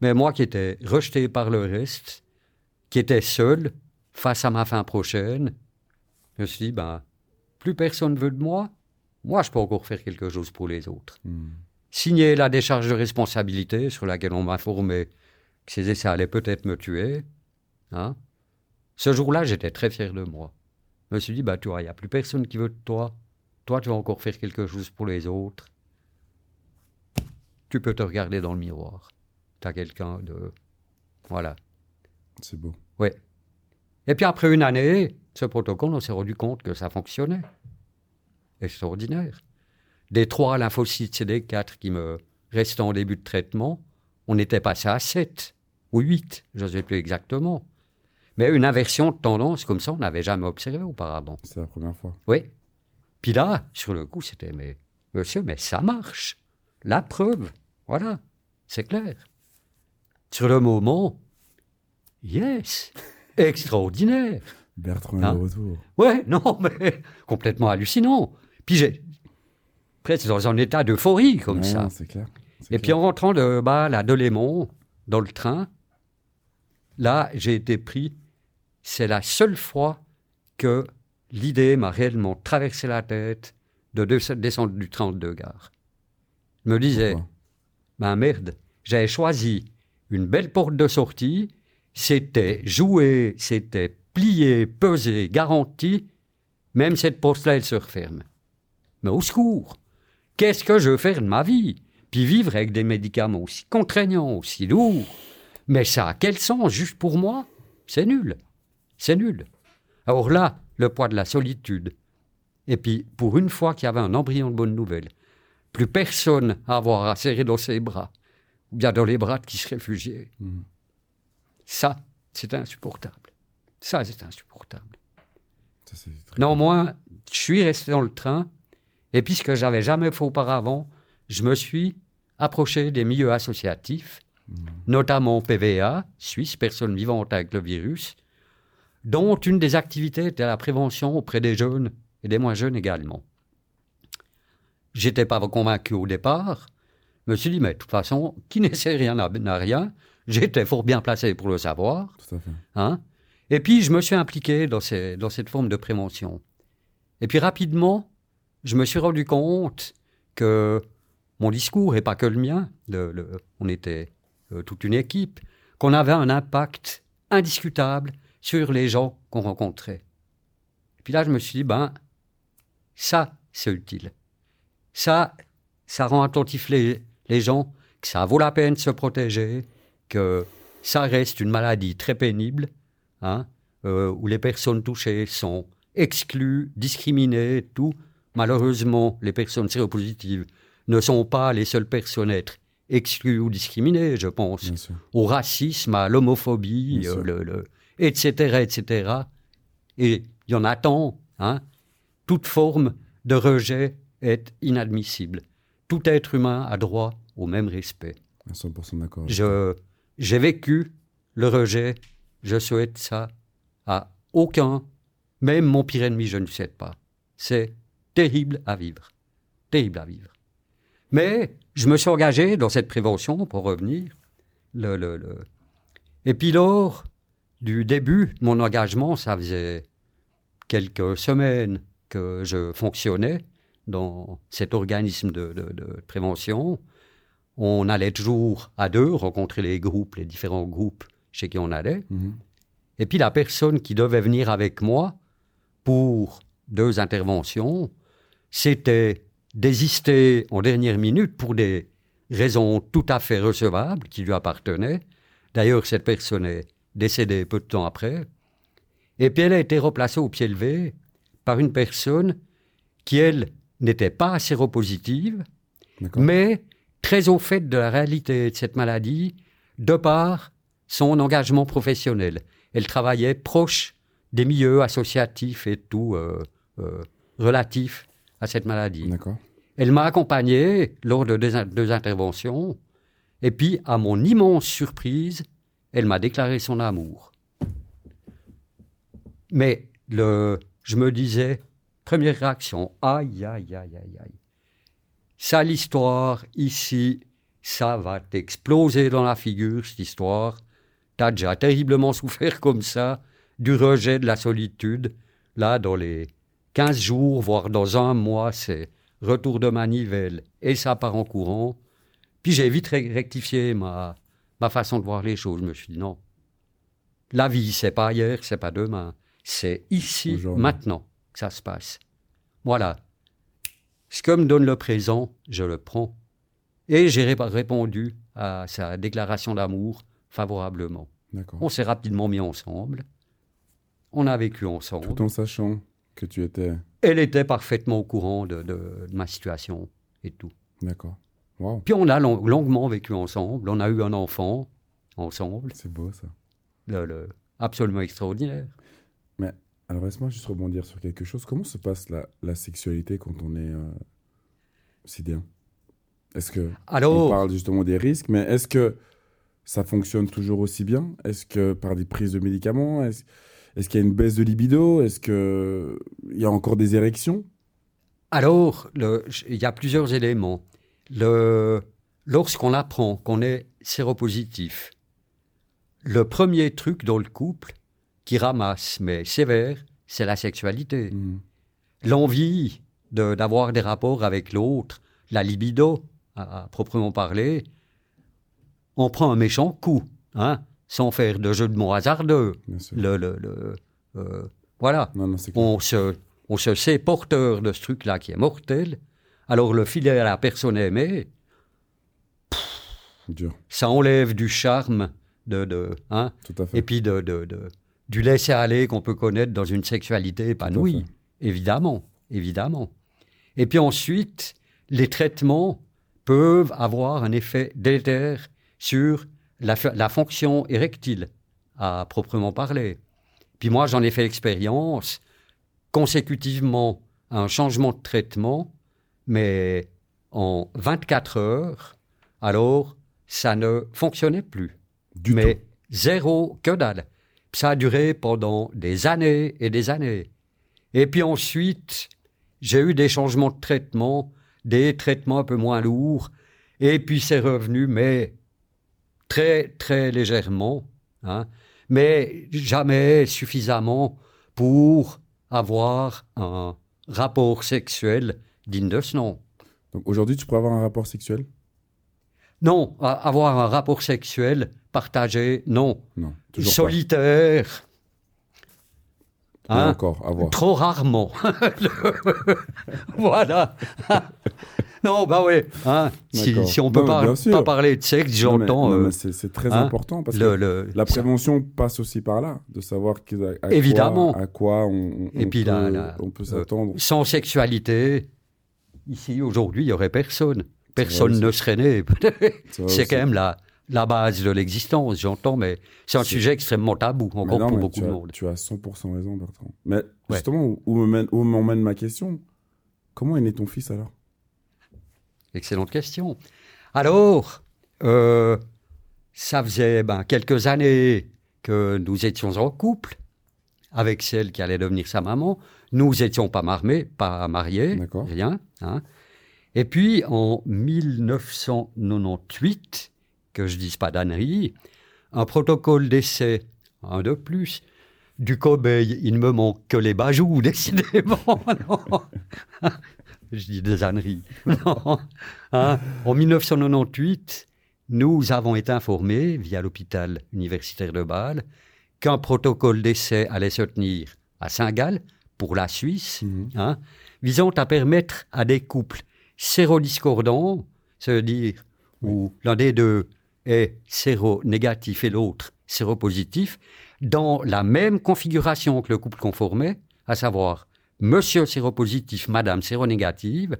Mais moi qui étais rejeté par le reste, qui était seul face à ma fin prochaine, je me suis dit, ben, plus personne veut de moi, moi je peux encore faire quelque chose pour les autres Mm. signer la décharge de responsabilité sur laquelle on m'a formé que ces essais allaient peut-être me tuer. Hein. Ce jour-là, j'étais très fier de moi. Je me suis dit, bah, tu vois, il n'y a plus personne qui veut de toi. Toi, tu vas encore faire quelque chose pour les autres. Tu peux te regarder dans le miroir. Tu as quelqu'un de... Voilà. C'est beau. Ouais. Et puis après une année, ce protocole, on s'est rendu compte que ça fonctionnait. Extraordinaire. Des trois lymphocytes CD4 qui me restaient en début de traitement, on était passé à 7 ou 8, je ne sais plus exactement. Mais une inversion de tendance comme ça, on n'avait jamais observé auparavant. C'est la première fois. Oui. Puis là, sur le coup, c'était, mais monsieur, mais ça marche. La preuve, voilà, c'est clair. Sur le moment, yes, extraordinaire. Bertrand est Hein? de retour. Ouais, non, mais complètement hallucinant. Puis j'ai presque dans un état d'euphorie comme Ouais, ça. C'est clair. C'est Et puis en rentrant de bas là, de Lémont, dans le train, là, j'ai été pris. C'est la seule fois que l'idée m'a réellement traversé la tête de de- descendre du train de gare. Je me disais, Pourquoi? ben merde, j'avais choisi une belle porte de sortie, c'était joué, c'était plié, pesé, garanti, même cette porte-là, elle se referme. Mais au secours, qu'est-ce que je veux faire de ma vie? Puis vivre avec des médicaments aussi contraignants, aussi lourds. Mais ça a quel sens Juste pour moi? C'est nul. C'est nul. Alors là, le poids de la solitude. Et puis, pour une fois qu'il y avait un embryon de bonne nouvelle, plus personne à avoir à serrer dans ses bras, ou bien dans les bras de qui se réfugiait. Mhm. Ça, c'est insupportable. Ça, c'est insupportable. Ça, Néanmoins, je suis resté dans le train, et puisque j'avais jamais fait auparavant, je me suis approché des milieux associatifs, notamment PVA, Suisse, personnes vivantes avec le virus, dont une des activités était la prévention auprès des jeunes et des moins jeunes également. J'étais pas convaincu au départ. Je me suis dit, mais de toute façon, qui n'essaie rien n'a n'a rien. J'étais fort bien placé pour le savoir. Tout à fait. Hein et puis, je me suis impliqué dans, ces- dans cette forme de prévention. Et puis, rapidement, je me suis rendu compte que mon discours, et pas que le mien, on était euh, toute une équipe, qu'on avait un impact indiscutable sur les gens qu'on rencontrait. Et puis là, je me suis dit, ben, ça, c'est utile. Ça, ça rend attentif les, les gens, que ça vaut la peine de se protéger, que ça reste une maladie très pénible, hein, euh, où les personnes touchées sont exclues, discriminées, tout. Malheureusement, les personnes séropositives ne sont pas les seules personnes à être exclues ou discriminées, je pense au racisme, à l'homophobie, Bien euh, sûr. le, le- etc., etc. Et il y en a tant. Hein. Toute forme de rejet est inadmissible. Tout être humain a droit au même respect. À 100% d'accord. avec toi. Je, j'ai vécu le rejet. Je souhaite ça à aucun, même mon pire ennemi, je ne le souhaite pas. C'est terrible à vivre. Terrible à vivre. Mais je me suis engagé dans cette prévention, pour revenir. Le, le, le- Et puis lors du début de mon engagement, ça faisait quelques semaines que je fonctionnais dans cet organisme de, de- de prévention. On allait toujours à deux rencontrer les groupes, les différents groupes chez qui on allait. Mhm. Et puis la personne qui devait venir avec moi pour deux interventions, c'était désister en dernière minute pour des raisons tout à fait recevables qui lui appartenaient. D'ailleurs, cette personne est décédée peu de temps après. Et puis elle a été replacée au pied levé par une personne qui, elle, n'était pas séropositive, mais très au fait de la réalité de cette maladie de par son engagement professionnel. Elle travaillait proche des milieux associatifs et tout euh, euh, relatifs à cette maladie. Elle m'a accompagné lors de deux interventions et puis, à mon immense surprise, elle m'a déclaré son amour. Mais le, je me disais, première réaction, aïe, aïe, aïe, aïe, aïe. Ça, l'histoire, ici, ça va t'exploser dans la figure, cette histoire. T'as déjà terriblement souffert comme ça du rejet de la solitude. Là, dans les 15 jours, voire dans un mois, c'est retour de manivelle et ça part en courant. Puis j'ai vite rectifié ma, ma façon de voir les choses. Je me suis dit non. La vie, c'est pas hier, c'est pas demain. C'est ici, Aujourd'hui. maintenant que ça se passe. Voilà. Ce que me donne le présent, je le prends. Et j'ai ré- répondu à sa déclaration d'amour favorablement. D'accord. On s'est rapidement mis ensemble. On a vécu ensemble. Tout en sachant que tu étais? Elle était parfaitement au courant de, de- de ma situation et tout. D'accord. Waouh. Puis on a long- longuement vécu ensemble. On a eu un enfant ensemble. C'est beau ça. Le- le- absolument extraordinaire. Alors laisse-moi juste rebondir sur quelque chose. Comment se passe la, la sexualité quand on est euh, sidéen Est-ce que on parle justement des risques, mais est-ce que ça fonctionne toujours aussi bien? Est-ce que par des prises de médicaments? Est-ce qu'il y a une baisse de libido? Est-ce que il y a encore des érections? Alors il y a plusieurs éléments. Lorsqu'on apprend qu'on est séropositif, le premier truc dans le couple qui ramasse, mais sévère, c'est la sexualité. Mhm. l'envie de- d'avoir des rapports avec l'autre, la libido, à, à proprement parler, on prend un méchant coup, hein, sans faire de jeu de mots hasardeux. Le, le- le- euh, voilà, Non, non, on se, on se sait porteur de ce truc-là qui est mortel. Alors le filet à la personne aimée, Dur. ça enlève du charme de, de hein, Tout à fait. et puis de, de- de- du laisser-aller qu'on peut connaître dans une sexualité épanouie, évidemment, évidemment. Et puis ensuite, les traitements peuvent avoir un effet délétère sur la, la fonction érectile, à proprement parler. Puis moi, j'en ai fait l'expérience consécutivement à un changement de traitement, mais en 24 heures, alors ça ne fonctionnait plus Du mais tout. zéro, que dalle. Ça a duré pendant des années et des années. Et puis ensuite, j'ai eu des changements de traitement, des traitements un peu moins lourds, et puis c'est revenu, mais très, très légèrement, hein, mais jamais suffisamment pour avoir un rapport sexuel digne de ce nom. Donc aujourd'hui, tu pourrais avoir un rapport sexuel? Non, avoir un rapport sexuel partagé, non. Non. Toujours solitaire. Hein encore, à voir. Trop rarement. voilà. non, bah oui. Hein, si, si on peut Non, pas, parler de sexe, Non, mais- j'entends euh, c'est très hein, important parce le, que le- la prévention passe aussi par là, de savoir à, Évidemment. quoi, à quoi on, on Et puis peut, on euh, s'attendre. sans sexualité, ici aujourd'hui, il n'y aurait personne. Personne ne serait né. C'est quand même la, la base de l'existence, j'entends, mais c'est un sujet extrêmement tabou, encore non, pour beaucoup de as, monde. Tu as 100% raison, Bertrand. Mais justement, où- où me mène- où m'emmène ma question Comment est né ton fils alors? Excellente question. Alors, euh, ça faisait ben, quelques années que nous étions en couple avec celle qui allait devenir sa maman. Nous n'étions pas mariés, pas mariés, rien. hein. Et puis, en 1998, que je dise pas d'ânerie, un protocole d'essai, un de plus, du cobaye, il ne me manque que les bajoux, décidément. non. je dis des âneries. Non. Hein, En 1998, nous avons été informés, via l'hôpital universitaire de Bâle, qu'un protocole d'essai allait se tenir à Saint-Gall, pour la Suisse, Mhm. hein, visant à permettre à des couples sérodiscordants, c'est-à-dire où l'un des deux est séronégatif et l'autre séropositif, dans la même configuration que le couple conformé, à savoir monsieur séropositif, madame séronégative,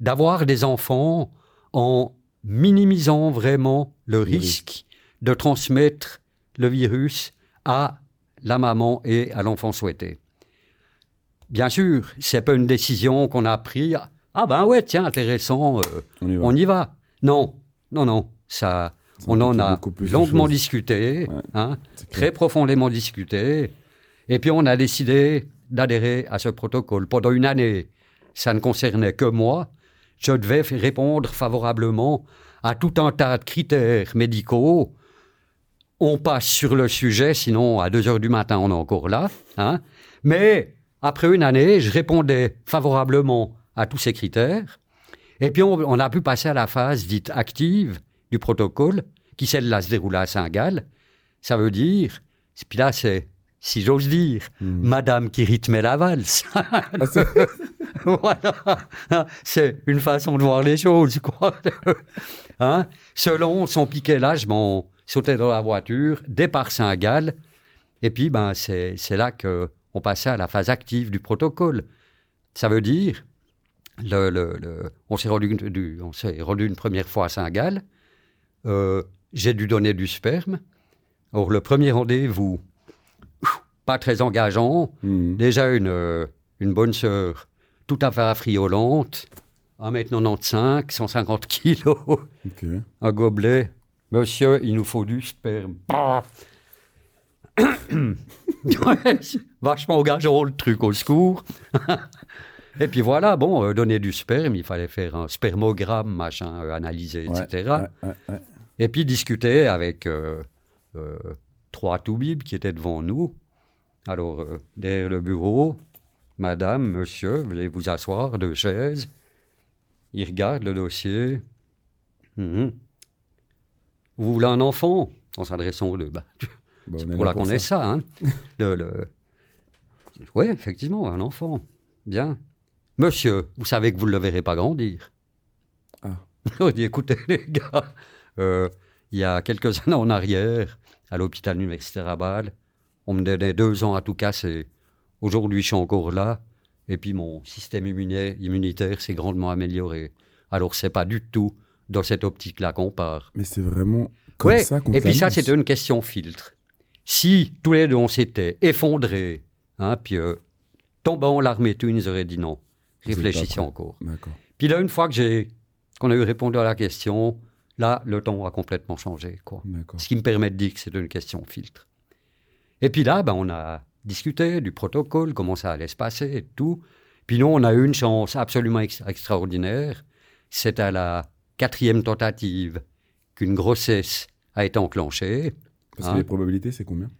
d'avoir des enfants en minimisant vraiment le risque de transmettre le virus à la maman et à l'enfant souhaité. Bien sûr, c'est pas une décision qu'on a prise. Ah ben ouais, tiens, intéressant, euh, On y va. on y va. Non, non, non, Ça on en a longuement discuté, Ouais, hein, très profondément discuté, et puis on a décidé d'adhérer à ce protocole pendant une année. Ça ne concernait que moi. Je devais répondre favorablement à tout un tas de critères médicaux. On passe sur le sujet, sinon à 2 heures du matin, on est encore là. hein. Mais après une année, je répondais favorablement à tous ces critères. Et puis on, on a pu passer à la phase dite active du protocole, qui celle-là se déroule à Saint-Gall. Ça veut dire, puis là c'est, si j'ose dire, Mhm. Madame qui rythmait la valse. Ah, voilà, c'est une façon de voir les choses, quoi. Hein? Selon son piquet l'âge, on sautait dans la voiture, départ Saint-Gall, et puis ben c'est là que on passait à la phase active du protocole. Ça veut dire, le, le- le- on s'est rendu, du- on s'est rendu une première fois à Saint-Gall, euh, j'ai dû donner du sperme. Or, le premier rendez-vous, pas très engageant, Mhm. déjà une, euh, une bonne sœur, tout à fait affriolante, 1m95, 150 kilos, un gobelet. Monsieur, il nous faut du sperme. Ouais, Vachement engageant le truc, au secours. Et puis voilà, bon, euh, donner du sperme, il fallait faire un spermogramme, machin, euh, analyser, Ouais, etc. ouais. Et puis discuter avec euh, euh, trois toubibs qui étaient devant nous. Alors, euh, derrière le bureau, Madame, Monsieur, veuillez vous asseoir, deux chaises. Ils regardent le dossier. Mhm. Vous voulez un enfant? En s'adressant aux deux. Bah, Bah, on est pour là la qu'on ait ça. Hein. le, le... Oui, effectivement, un enfant. Bien. Monsieur, vous savez que vous ne le verrez pas grandir. Ah. On dit, écoutez, les gars, euh, il y a quelques années en arrière, à l'hôpital universitaire à Bâle. On me donnait deux ans à tout casser. Aujourd'hui, je suis encore là. Et puis, mon système immunitaire, s'est grandement amélioré. Alors, c'est pas du tout dans cette optique-là qu'on part. Mais c'est vraiment comme Ouais, ça qu'on Et puis ça, c'était une question filtre. Si tous les deux, on s'était effondrés, hein, puis euh, tombant l'armée, tout, ils nous auraient dit non. Réfléchissez encore. Puis là, une fois que j'ai, qu'on a eu répondu à la question, là, le ton a complètement changé, quoi. Ce qui me permet de dire que c'est une question filtre. Et puis là, ben, on a discuté du protocole, comment ça allait se passer et tout. Puis nous, on a eu une chance absolument ex- extraordinaire. C'est à la quatrième tentative qu'une grossesse a été enclenchée. Parce Hein que les probabilités, c'est combien?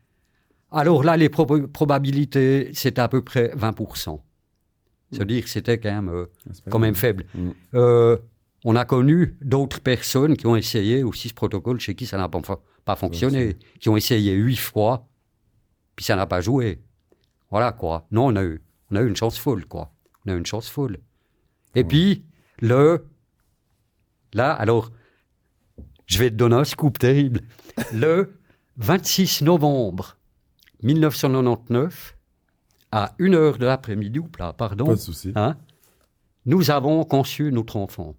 Alors là, les prob- probabilités, c'était à peu près 20%. C'est-à-dire que c'était quand même, euh, Ah, c'est quand même faible. Mm. Euh, on a connu d'autres personnes qui ont essayé aussi ce protocole chez qui ça n'a pas, pas fonctionné, qui ont essayé huit fois, puis ça n'a pas joué. Voilà quoi. Non, on a eu, on a eu une chance folle, quoi. On a eu une chance folle. Et puis, le. Là, alors, je vais te donner un scoop terrible. Le 26 novembre 1999, à 1 heure de l'après-midi, pardon, Pas de souci. Hein Nous avons conçu notre enfant.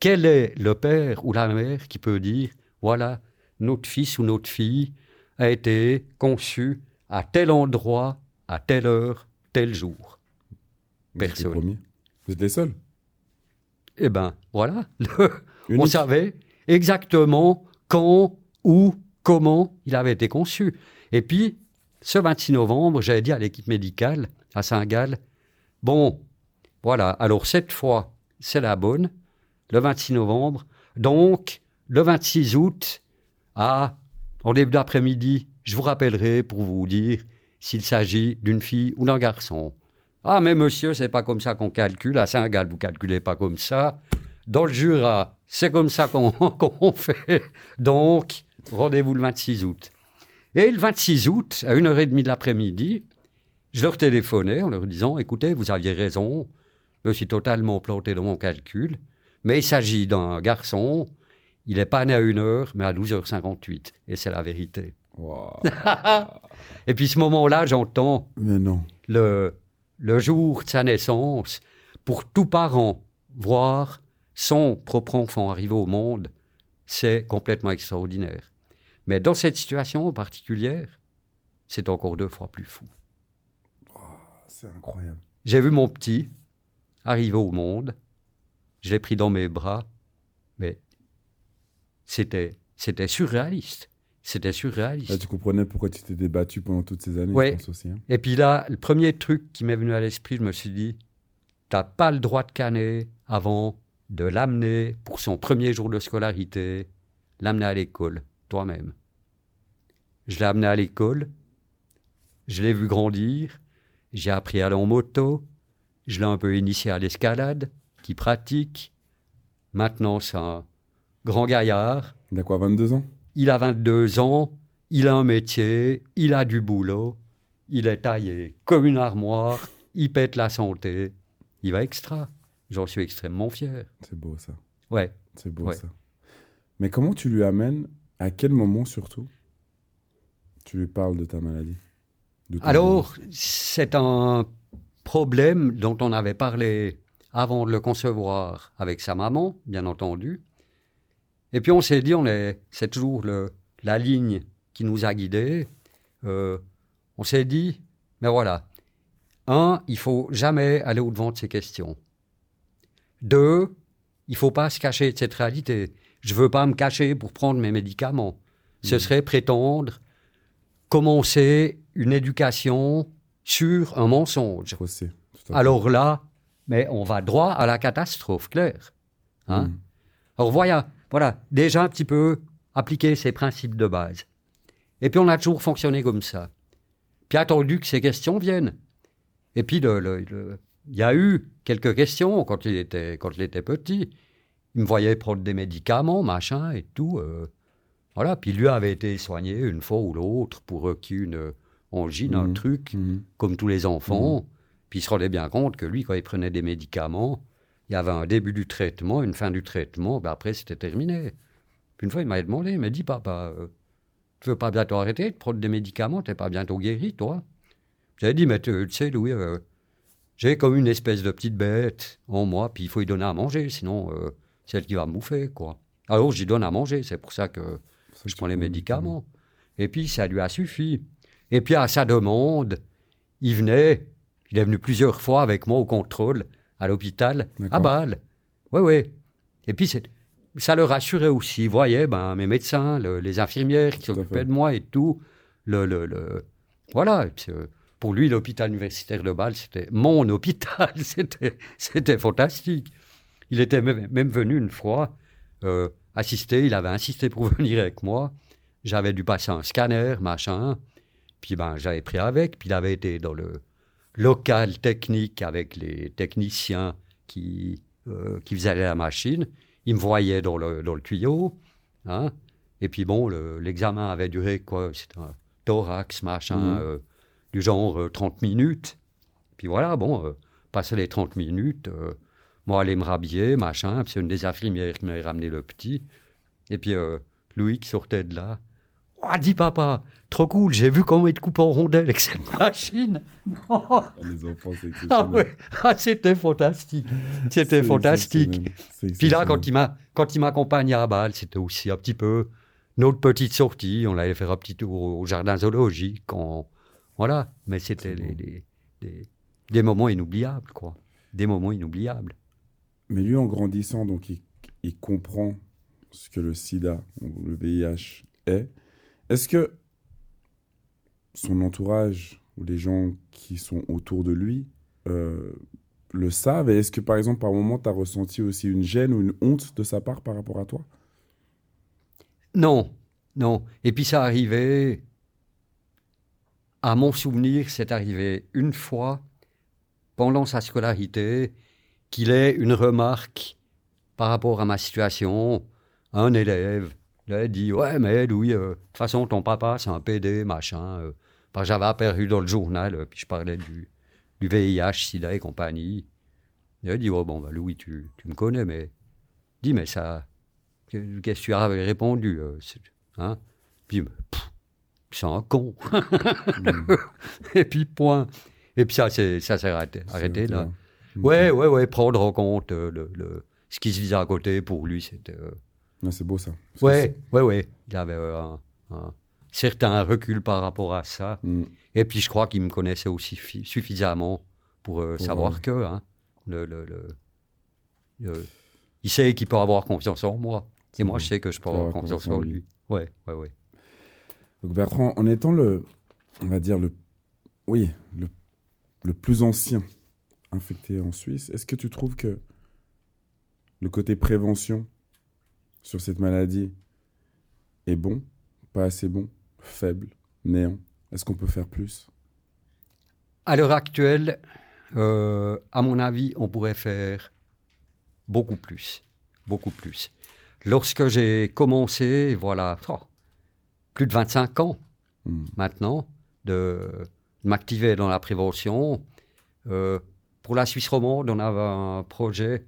Quel est le père ou la mère qui peut dire, voilà, notre fils ou notre fille a été conçu à tel endroit, à telle heure, tel jour? Vous êtes personne. Vous êtes les seuls. Eh bien, voilà, le- on savait exactement quand, où, comment il avait été conçu. Et puis, ce 26 novembre, j'avais dit à l'équipe médicale à Saint-Gall, bon, voilà, alors cette fois, c'est la bonne, le 26 novembre. Donc, le 26 août, à, en début d'après-midi, je vous rappellerai pour vous dire s'il s'agit d'une fille ou d'un garçon. Ah, mais monsieur, c'est pas comme ça qu'on calcule. À Saint-Gall, vous calculez pas comme ça. Dans le Jura, c'est comme ça qu'on fait. Donc, rendez-vous le 26 août. Et le 26 août, à 1h30 de l'après-midi, je leur téléphonais en leur disant Écoutez, vous aviez raison, je suis totalement planté dans mon calcul, mais il s'agit d'un garçon, il n'est pas né à 1h, mais à 12h58. Et c'est la vérité. Et puis, ce moment-là, j'entends Mais non. le, le jour de sa naissance, pour tout parent, voir son propre enfant arriver au monde, c'est complètement extraordinaire. Mais dans cette situation particulière, c'est encore deux fois plus fou. C'est incroyable. J'ai vu mon petit arriver au monde, je l'ai pris dans mes bras, mais c'était, c'était surréaliste. C'était surréaliste. Là, tu comprenais pourquoi tu t'es débattu pendant toutes ces années, Ouais. je pense aussi. hein. Et puis là, le premier truc qui m'est venu à l'esprit, je me suis dit, t'as pas le droit de canner avant de l'amener pour son premier jour de scolarité, l'amener à l'école, toi-même. Je l'ai amené à l'école, je l'ai vu grandir, j'ai appris à aller en moto, je l'ai un peu initié à l'escalade, qui pratique. Maintenant, c'est un grand gaillard, Il a quoi, 22 ans? Il a 22 ans, il a un métier, il a du boulot, il est taillé comme une armoire, il pète la santé, il va extra. J'en suis extrêmement fier. C'est beau ça. Ouais. C'est beau Ouais. ça. Mais comment tu lui amènes? À quel moment surtout? Tu lui parles de ta maladie? De Alors, c'est un problème dont on avait parlé avant de le concevoir avec sa maman, bien entendu. Et puis on s'est dit, on est, c'est toujours le, la ligne qui nous a guidés. Euh, on s'est dit, mais voilà, un, il faut jamais aller au-devant de ces questions. Deux, il faut pas se cacher de cette réalité. Je veux pas me cacher pour prendre mes médicaments. Ce Mhm. serait prétendre commencer une éducation sur un mensonge. fait. Alors là, mais on va droit à la catastrophe, clair. Hein Mm. Alors voilà, voilà, déjà un petit peu appliquer ces principes de base. Et puis on a toujours fonctionné comme ça. Puis attendu que ces questions viennent. Et puis il y a eu quelques questions quand il était, quand il était petit. Il me voyait prendre des médicaments, machin et tout. euh, voilà, puis lui avait été soigné une fois ou l'autre pour euh, qu'il y ait une angine, un Mhm. truc Mhm. comme tous les enfants. Puis il se rendait bien compte que lui, quand il prenait des médicaments, il y avait un début du traitement, une fin du traitement, ben après c'était terminé. Puis une fois, il m'a demandé, il m'a dit, papa, euh, tu veux pas bientôt arrêter de prendre des médicaments, t'es pas bientôt guéri, toi? J'avais dit, mais tu, sais, Louis, euh, j'ai comme une espèce de petite bête en moi, puis il faut lui donner à manger, sinon euh, c'est elle qui va me bouffer, quoi. Alors lui donne à manger, c'est pour ça que je prends les médicaments. Et puis ça lui a suffi. Et puis à sa demande, il venait, il est venu plusieurs fois avec moi au contrôle à l'hôpital, à Bâle. Oui, oui. Et puis ça le rassurait aussi. Vous voyez, ben, mes médecins, les infirmières qui s'occupaient de moi et tout. Le, le, le... Voilà. Euh, pour lui, l'hôpital universitaire de Bâle, c'était mon hôpital. c'était, fantastique. Il était même, venu une fois euh, assister. Il avait insisté pour venir avec moi. J'avais dû passer un scanner, machin. Puis ben, j'avais pris avec. Puis il avait été dans le local technique avec les techniciens qui, euh, qui faisaient la machine. Il me voyait dans le, dans le tuyau. Hein. Et puis bon, l'examen avait duré quoi C'était un thorax, machin, mmh. euh, du genre 30 euh, minutes. Puis voilà, bon, passer les 30 minutes, moi, aller me rhabiller, machin. Puis c'est une des infirmières qui m'avait ramené le petit. Et puis Louis qui sortait de là. Oh, dis papa, trop cool, j'ai vu comment il te coupe en rondelles avec cette machine. Ah, les enfants, ah, ouais. ah, c'était fantastique. C'était fantastique. Puis là, quand il m'a, quand il m'accompagnait à Bâle, c'était aussi un petit peu notre petite sortie. On allait faire un petit tour au jardin zoologique. Voilà. Mais c'était des, des, moments inoubliables, quoi. Des moments inoubliables. Mais lui, en grandissant, donc, il, il comprend ce que le sida, le VIH est. Est-ce que son entourage ou les gens qui sont autour de lui euh, le savent? Et est-ce que, par exemple, par moment, tu as ressenti aussi une gêne ou une honte de sa part par rapport à toi? Non, non. Et puis ça arrivait, à mon souvenir, c'est arrivé une fois pendant sa scolarité qu'il ait une remarque par rapport à ma situation. Un élève il dit Ouais, mais Louis, euh, de toute façon, ton papa, c'est un PD, machin. Euh. J'avais apparu dans le journal, euh, puis je parlais du, du VIH, SIDA et compagnie. Il a dit Oh, bon, bah, Louis, tu, tu me connais, mais. Dis, mais ça. Qu'est-ce que tu avais répondu hein? Puis, c'est un con. Mm. et puis, point. Et puis, ça, ça s'est arrêté, arrêté là. Ouais, ouais, ouais, prendre en compte le, le, ce qui se faisait à côté pour lui, c'était c'est beau ça. Oui, oui, oui. Il avait un, certain recul par rapport à ça. Mm. Et puis je crois qu'il me connaissait aussi suffisamment pour euh, savoir que hein, le, le, le, il sait qu'il peut avoir confiance en moi. Et moi, je sais que je peux avoir confiance en lui. Oui, oui, oui. Donc Bertrand, en étant le, on va dire le, oui, le, le plus ancien infecté en Suisse, est-ce que tu trouves que le côté prévention sur cette maladie est bon, pas assez bon, faible, néant? Est-ce qu'on peut faire plus? À l'heure actuelle, euh, à mon avis, on pourrait faire beaucoup plus. Beaucoup plus. Lorsque j'ai commencé, voilà, oh, plus de 25 ans hmm. maintenant, de, m'activer dans la prévention, euh, pour la Suisse romande, on avait un projet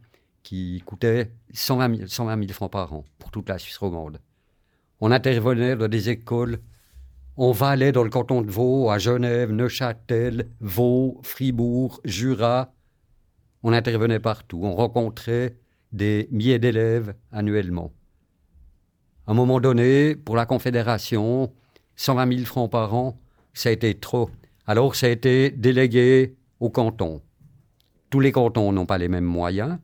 qui coûtait 120 000, francs par an pour toute la Suisse romande. On intervenait dans des écoles. On Valais, dans le canton de Vaud, à Genève, Neuchâtel, Vaud, Fribourg, Jura. On intervenait partout. On rencontrait des milliers d'élèves annuellement. À un moment donné, pour la Confédération, 120 000 francs par an, ça a été trop. Alors ça a été délégué au canton. Tous les cantons n'ont pas les mêmes moyens.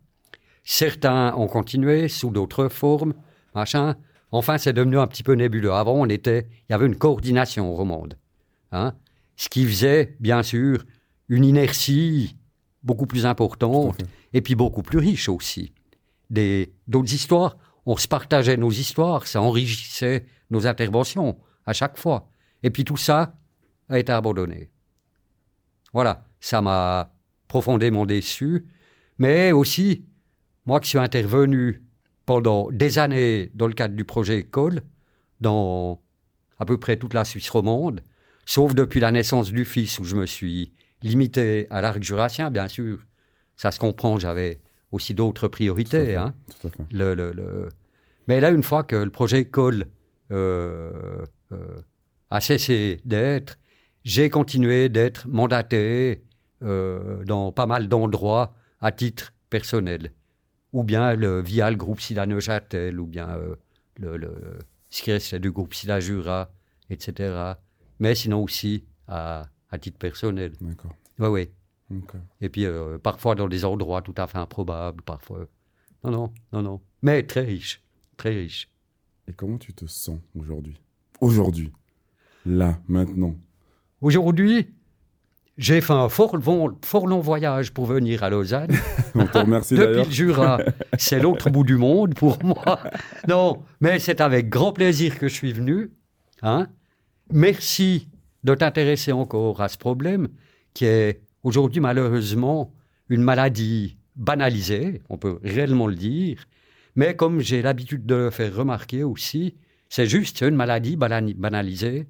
Certains ont continué sous d'autres formes, machin. Enfin, c'est devenu un petit peu nébuleux. Avant, on était, il y avait une coordination au monde. Hein, ce qui faisait, bien sûr, une inertie beaucoup plus importante et puis beaucoup plus riche aussi. D'autres histoires, on se partageait nos histoires, ça enrichissait nos interventions à chaque fois. Et puis tout ça a été abandonné. Voilà, ça m'a profondément déçu, mais aussi moi qui suis intervenu pendant des années dans le cadre du projet École, dans à peu près toute la Suisse romande, sauf depuis la naissance du fils où je me suis limité à l'arc jurassien, bien sûr. Ça se comprend, j'avais aussi d'autres priorités. Hein. Le, le, le... Mais là, une fois que le projet École euh, euh, a cessé d'être. J'ai continué d'être mandaté euh, dans pas mal d'endroits à titre personnel, ou bien le, via le groupe Sida Neuchâtel, ou bien euh, le, le, ce qui restait du groupe Sida Jura, etc. Mais sinon aussi à, à titre personnel. D'accord. Oui, oui. Et puis euh, parfois dans des endroits tout à fait improbables, parfois. Non, non, non, non. Mais très riche, très riche. Et comment tu te sens aujourd'hui? Aujourd'hui. Là, maintenant. Aujourd'hui, j'ai fait un fort, long- fort long voyage pour venir à Lausanne. On te remercie Depuis le Jura, c'est l'autre bout du monde pour moi. Non, mais c'est avec grand plaisir que je suis venu. Hein. Merci de t'intéresser encore à ce problème qui est aujourd'hui malheureusement une maladie banalisée, on peut réellement le dire. Mais comme j'ai l'habitude de le faire remarquer aussi, c'est juste une maladie banalisée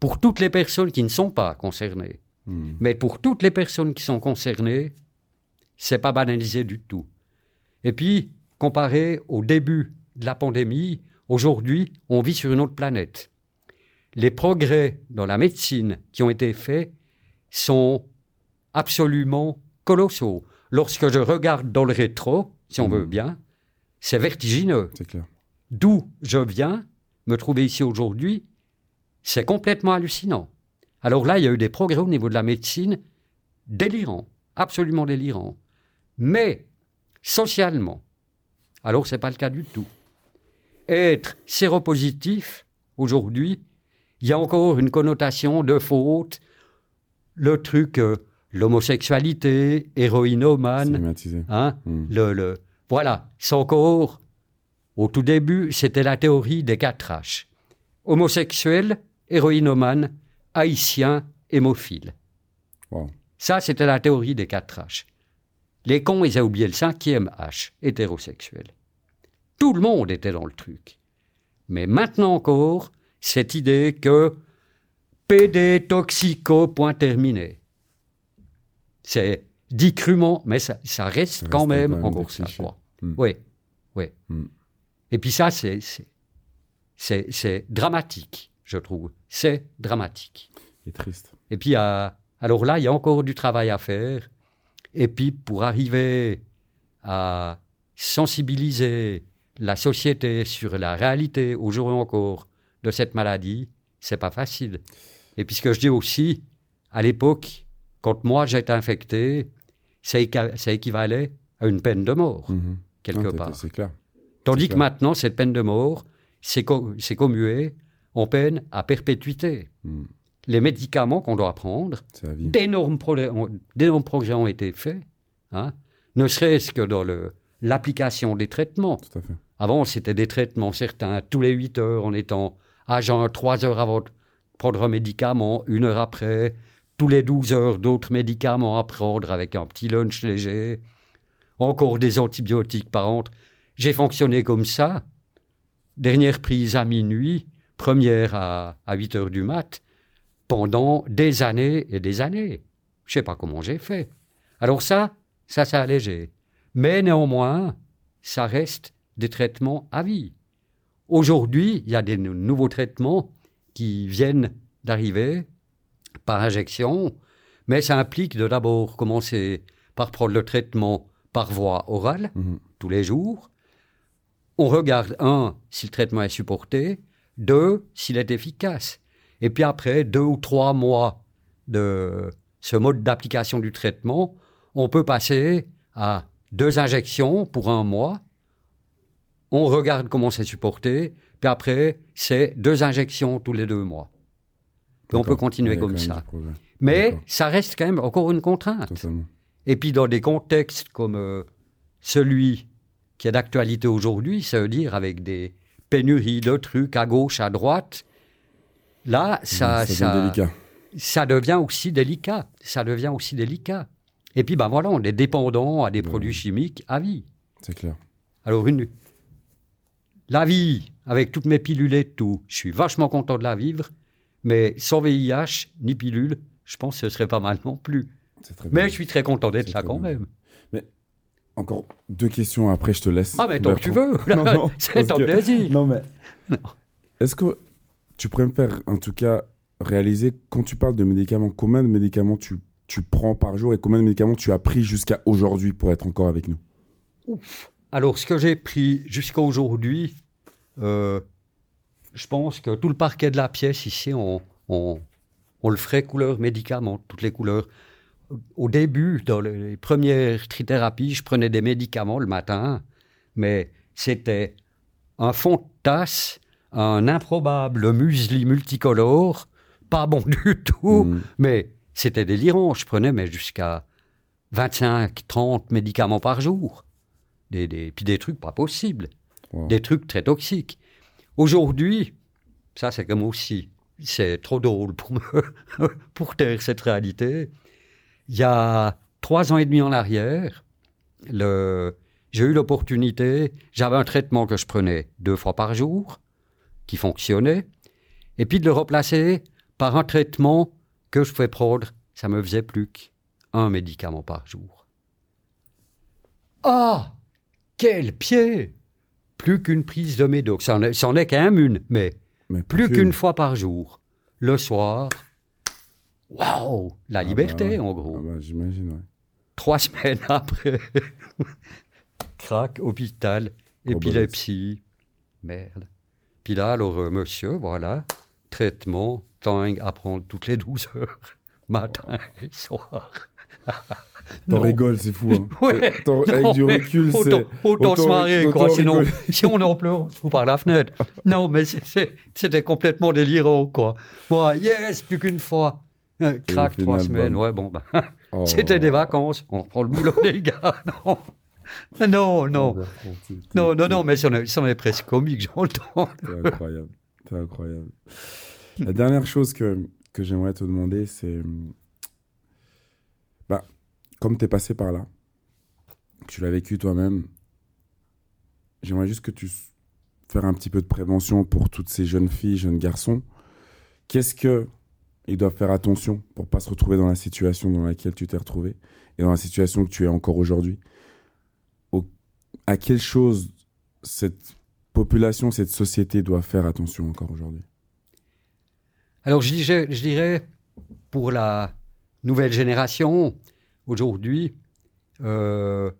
pour toutes les personnes qui ne sont pas concernées. Hmm. Mais pour toutes les personnes qui sont concernées, c'est pas banalisé du tout. Et puis, comparé au début de la pandémie, aujourd'hui, on vit sur une autre planète. Les progrès dans la médecine qui ont été faits sont absolument colossaux. Lorsque je regarde dans le rétro, si on Mhm. veut bien, c'est vertigineux. C'est clair. D'où je viens, me trouver ici aujourd'hui, c'est complètement hallucinant. Alors là, il y a eu des progrès au niveau de la médecine délirants, absolument délirants. Mais socialement, alors ce n'est pas le cas du tout. Être séropositif, aujourd'hui, il y a encore une connotation de faute, le truc, euh, l'homosexualité, héroïnomane, hein, Hmm. le, le- voilà, c'est encore, au tout début, c'était la théorie des quatre H. Homosexuel, héroïnomane, haïtien, hémophile. Wow. Ça, c'était la théorie des quatre H. Les cons, ils ont oublié le cinquième H, hétérosexuel. Tout le monde était dans le truc. Mais maintenant encore, cette idée que PD toxico, point terminé. C'est dit crûment, mais ça, ça reste Ça quand reste même quand même encore ça. Mm. Oui, oui. Mm. Et puis ça, c'est dramatique, je trouve. C'est dramatique. Et triste. Et puis, alors là, il y a encore du travail à faire. Et puis, pour arriver à sensibiliser la société sur la réalité, aujourd'hui encore, de cette maladie, c'est pas facile. Et puis, ce que je dis aussi, à l'époque, quand moi j'étais infecté, ça, équivalait à une peine de mort, Mhm. quelque Non, t'es- part. C'est clair. Tandis que clair. maintenant, cette peine de mort, c'est co- en peine à perpétuité. Hmm. Les médicaments qu'on doit prendre, d'énormes progrès, ont- d'énormes progrès ont été faits, hein, ne serait-ce que dans l'application des traitements. Tout à fait. Avant, c'était des traitements certains, tous les 8 heures en étant jeun, 3 heures avant de prendre un médicament, une heure après, tous les 12 heures d'autres médicaments à prendre avec un petit lunch léger, encore des antibiotiques par entre. J'ai fonctionné comme ça. Dernière prise à minuit, première à, à 8 heures du mat, pendant des années et des années. Je sais pas comment j'ai fait. Alors ça, ça s'est allégé. Mais néanmoins, ça reste des traitements à vie. Aujourd'hui, il y a des nou- nouveaux traitements qui viennent d'arriver par injection, mais ça implique de d'abord commencer par prendre le traitement par voie orale Mhm. tous les jours. On regarde, un, si le traitement est supporté, deux, s'il est efficace. Et puis après, deux ou trois mois de ce mode d'application du traitement, on peut passer à deux injections pour un mois. On regarde comment c'est supporté, puis après, c'est deux injections tous les deux mois. Puis on peut continuer comme ça. Mais ça reste quand même encore une contrainte. Totalement. Et puis dans des contextes comme euh, celui qui est d'actualité aujourd'hui, ça veut dire avec des pénuries de trucs à gauche, à droite, là, ça, devient ça, délicat. ça devient aussi délicat. Ça devient aussi délicat. Et puis, ben voilà, on est dépendant à des Ben produits chimiques à vie. C'est clair. Alors, une, la vie, avec toutes mes pilules et tout, je suis vachement content de la vivre, mais sans VIH ni pilule, je pense que ce serait pas mal non plus. Bien. Mais je suis très content d'être là quand bien. même. Encore deux questions après, je te laisse. Ah, mais tant Ben, que tu veux. Non, non, C'est parce un que- plaisir. Non, mais. Non. Est-ce que tu pourrais me faire, en tout cas, réaliser, quand tu parles de médicaments, combien de médicaments tu, tu prends par jour et combien de médicaments tu as pris jusqu'à aujourd'hui pour être encore avec nous? Ouf. Alors, ce que j'ai pris jusqu'à aujourd'hui, euh, je pense que tout le parquet de la pièce ici, on, on, on le ferait couleur médicaments, toutes les couleurs. Au début, dans les premières trithérapies, je prenais des médicaments le matin, mais c'était un fond de tasse, un improbable muesli multicolore, pas bon du tout, Mm. mais c'était délirant. Je prenais mais jusqu'à 25, 30 médicaments par jour. Des, des, puis des trucs pas possibles, Wow. des trucs très toxiques. Aujourd'hui, ça c'est comme aussi, c'est trop drôle pour me, pour taire cette réalité. Il y a trois ans et demi en arrière, le, j'ai eu l'opportunité, j'avais un traitement que je prenais deux fois par jour, qui fonctionnait, et puis de le remplacer par un traitement que je pouvais prendre, ça me faisait plus qu'un médicament par jour. Ah! Quel pied! Plus qu'une prise de médoc, c'en est, est quand même une, mais Mais plus qu'une. fois par jour, le soir. Waouh La Ah bah liberté, ouais. en Ah gros. bah, J'imagine, ouais. Trois semaines après, crac, hôpital, épilepsie. Merde. Puis là, alors, euh, monsieur, voilà, traitement, tang à prendre toutes les 12 heures, matin et soir. T'en Non. rigoles, c'est fou. Hein. Ouais, T'en- avec non, du recul, c'est. autant, autant se autant- marrer, autant quoi. Sinon, si on en pleure, on se fout par la fenêtre. Non, mais c'était complètement délirant, quoi. Moi, yes, plus qu'une fois. Crac, trois semaines. bon. Ouais, bon, ben, Oh. c'était des vacances. On reprend le boulot, les gars. Non, non, non. Non, non, non, mais ça en est, presque comique, j'entends. C'est incroyable. C'est incroyable. La dernière chose que, que j'aimerais te demander, c'est. Bah, comme tu es passé par là, que tu l'as vécu toi-même, j'aimerais juste que tu s- faire un petit peu de prévention pour toutes ces jeunes filles, jeunes garçons. Qu'est-ce que ils doivent faire attention pour pas se retrouver dans la situation dans laquelle tu t'es retrouvé et dans la situation que tu es encore aujourd'hui Au- À quelle chose cette population, cette société doit faire attention encore aujourd'hui? Alors, je dirais, je dirais, pour la nouvelle génération, aujourd'hui, euh,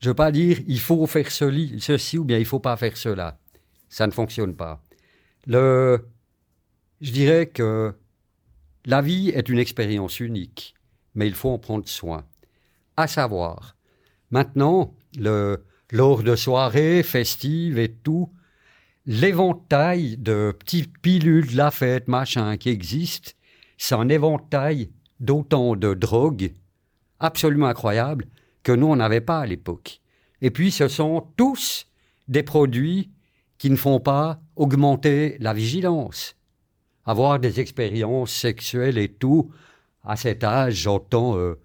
je ne veux pas dire il faut faire ceci ou bien il faut pas faire cela. Ça ne fonctionne pas. Le, je dirais que la vie est une expérience unique, mais il faut en prendre soin. À savoir, maintenant, le, lors de soirées festives et tout, l'éventail de petites pilules de la fête, machin, qui existent, c'est un éventail d'autant de drogues absolument incroyables que nous, on n'avait pas à l'époque. Et puis, ce sont tous des produits qui ne font pas augmenter la vigilance. Avoir des expériences sexuelles et tout, à cet âge, j'entends euh,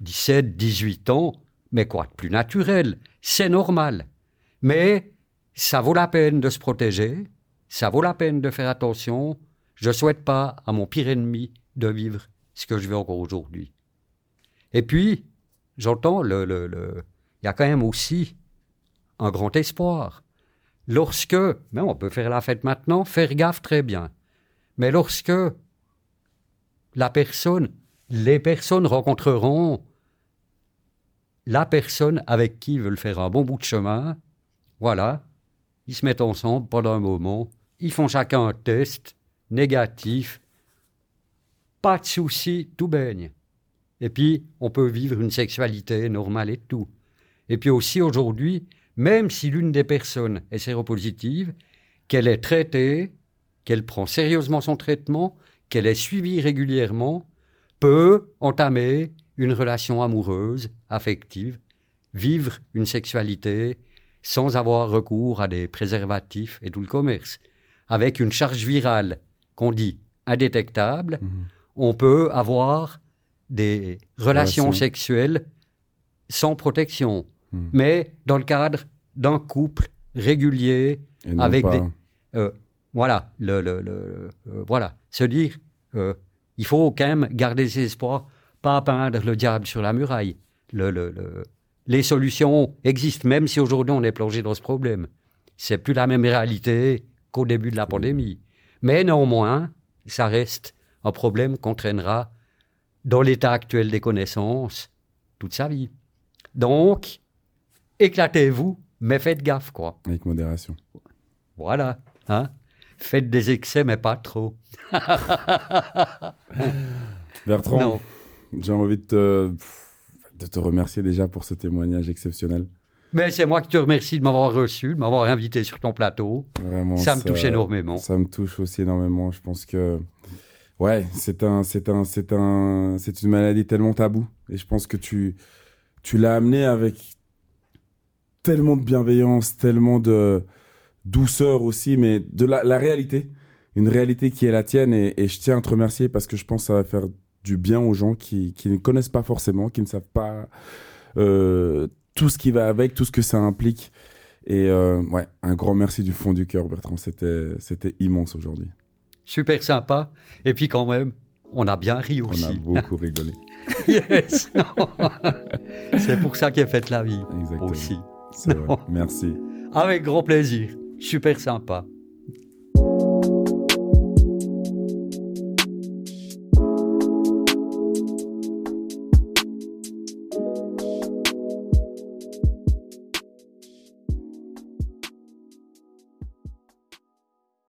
17, 18 ans, mais quoi de plus naturel? C'est normal. Mais ça vaut la peine de se protéger, ça vaut la peine de faire attention. Je ne souhaite pas à mon pire ennemi de vivre ce que je vis encore aujourd'hui. Et puis, j'entends, le, le, le- il y a quand même aussi un grand espoir. Lorsque, mais on peut faire la fête maintenant, faire gaffe très bien. Mais lorsque la personne, les personnes rencontreront la personne avec qui ils veulent faire un bon bout de chemin, voilà, ils se mettent ensemble pendant un moment, ils font chacun un test négatif, pas de souci, tout baigne. Et puis, on peut vivre une sexualité normale et tout. Et puis aussi, aujourd'hui, même si l'une des personnes est séropositive, qu'elle est traitée, qu'elle prend sérieusement son traitement, qu'elle est suivie régulièrement, peut entamer une relation amoureuse, affective, vivre une sexualité sans avoir recours à des préservatifs et tout le commerce. Avec une charge virale qu'on dit indétectable, Mhm. on peut avoir des relations sexuelles sans protection, Mhm. mais dans le cadre d'un couple régulier, Avec pas- des- euh, voilà, le, le- le- euh, voilà, se dire, euh, il faut quand même garder ses espoirs, pas peindre le diable sur la muraille. Le, le- le- les solutions existent, même si aujourd'hui on est plongé dans ce problème. C'est plus la même réalité qu'au début de la pandémie. Mais néanmoins, ça reste un problème qu'on traînera dans l'état actuel des connaissances toute sa vie. Donc, éclatez-vous, mais faites gaffe, quoi. Avec modération. Voilà. Hein Faites des excès, mais pas trop. Bertrand, Non. j'ai envie de te, de te remercier déjà pour ce témoignage exceptionnel. Mais c'est moi qui te remercie de m'avoir reçu, de m'avoir invité sur ton plateau. Vraiment, Ça me touche énormément. Ça me touche aussi énormément. Je pense que, ouais, c'est un, c'est un, c'est un, c'est une maladie tellement taboue. Et je pense que tu, tu l'as amené avec tellement de bienveillance, tellement de douceur aussi, mais de la, la réalité. Une réalité qui est la tienne. Et, et je tiens à te remercier parce que je pense que ça va faire du bien aux gens qui, qui ne connaissent pas forcément, qui ne savent pas euh, tout ce qui va avec, tout ce que ça implique. Et euh, ouais, un grand merci du fond du cœur, Bertrand. C'était, immense aujourd'hui. Super sympa. Et puis quand même, on a bien ri On a aussi. beaucoup rigolé. Yes. c'est pour ça qu'est faite la vie Exactement. aussi. C'est vrai. Merci. Avec grand plaisir. Super sympa.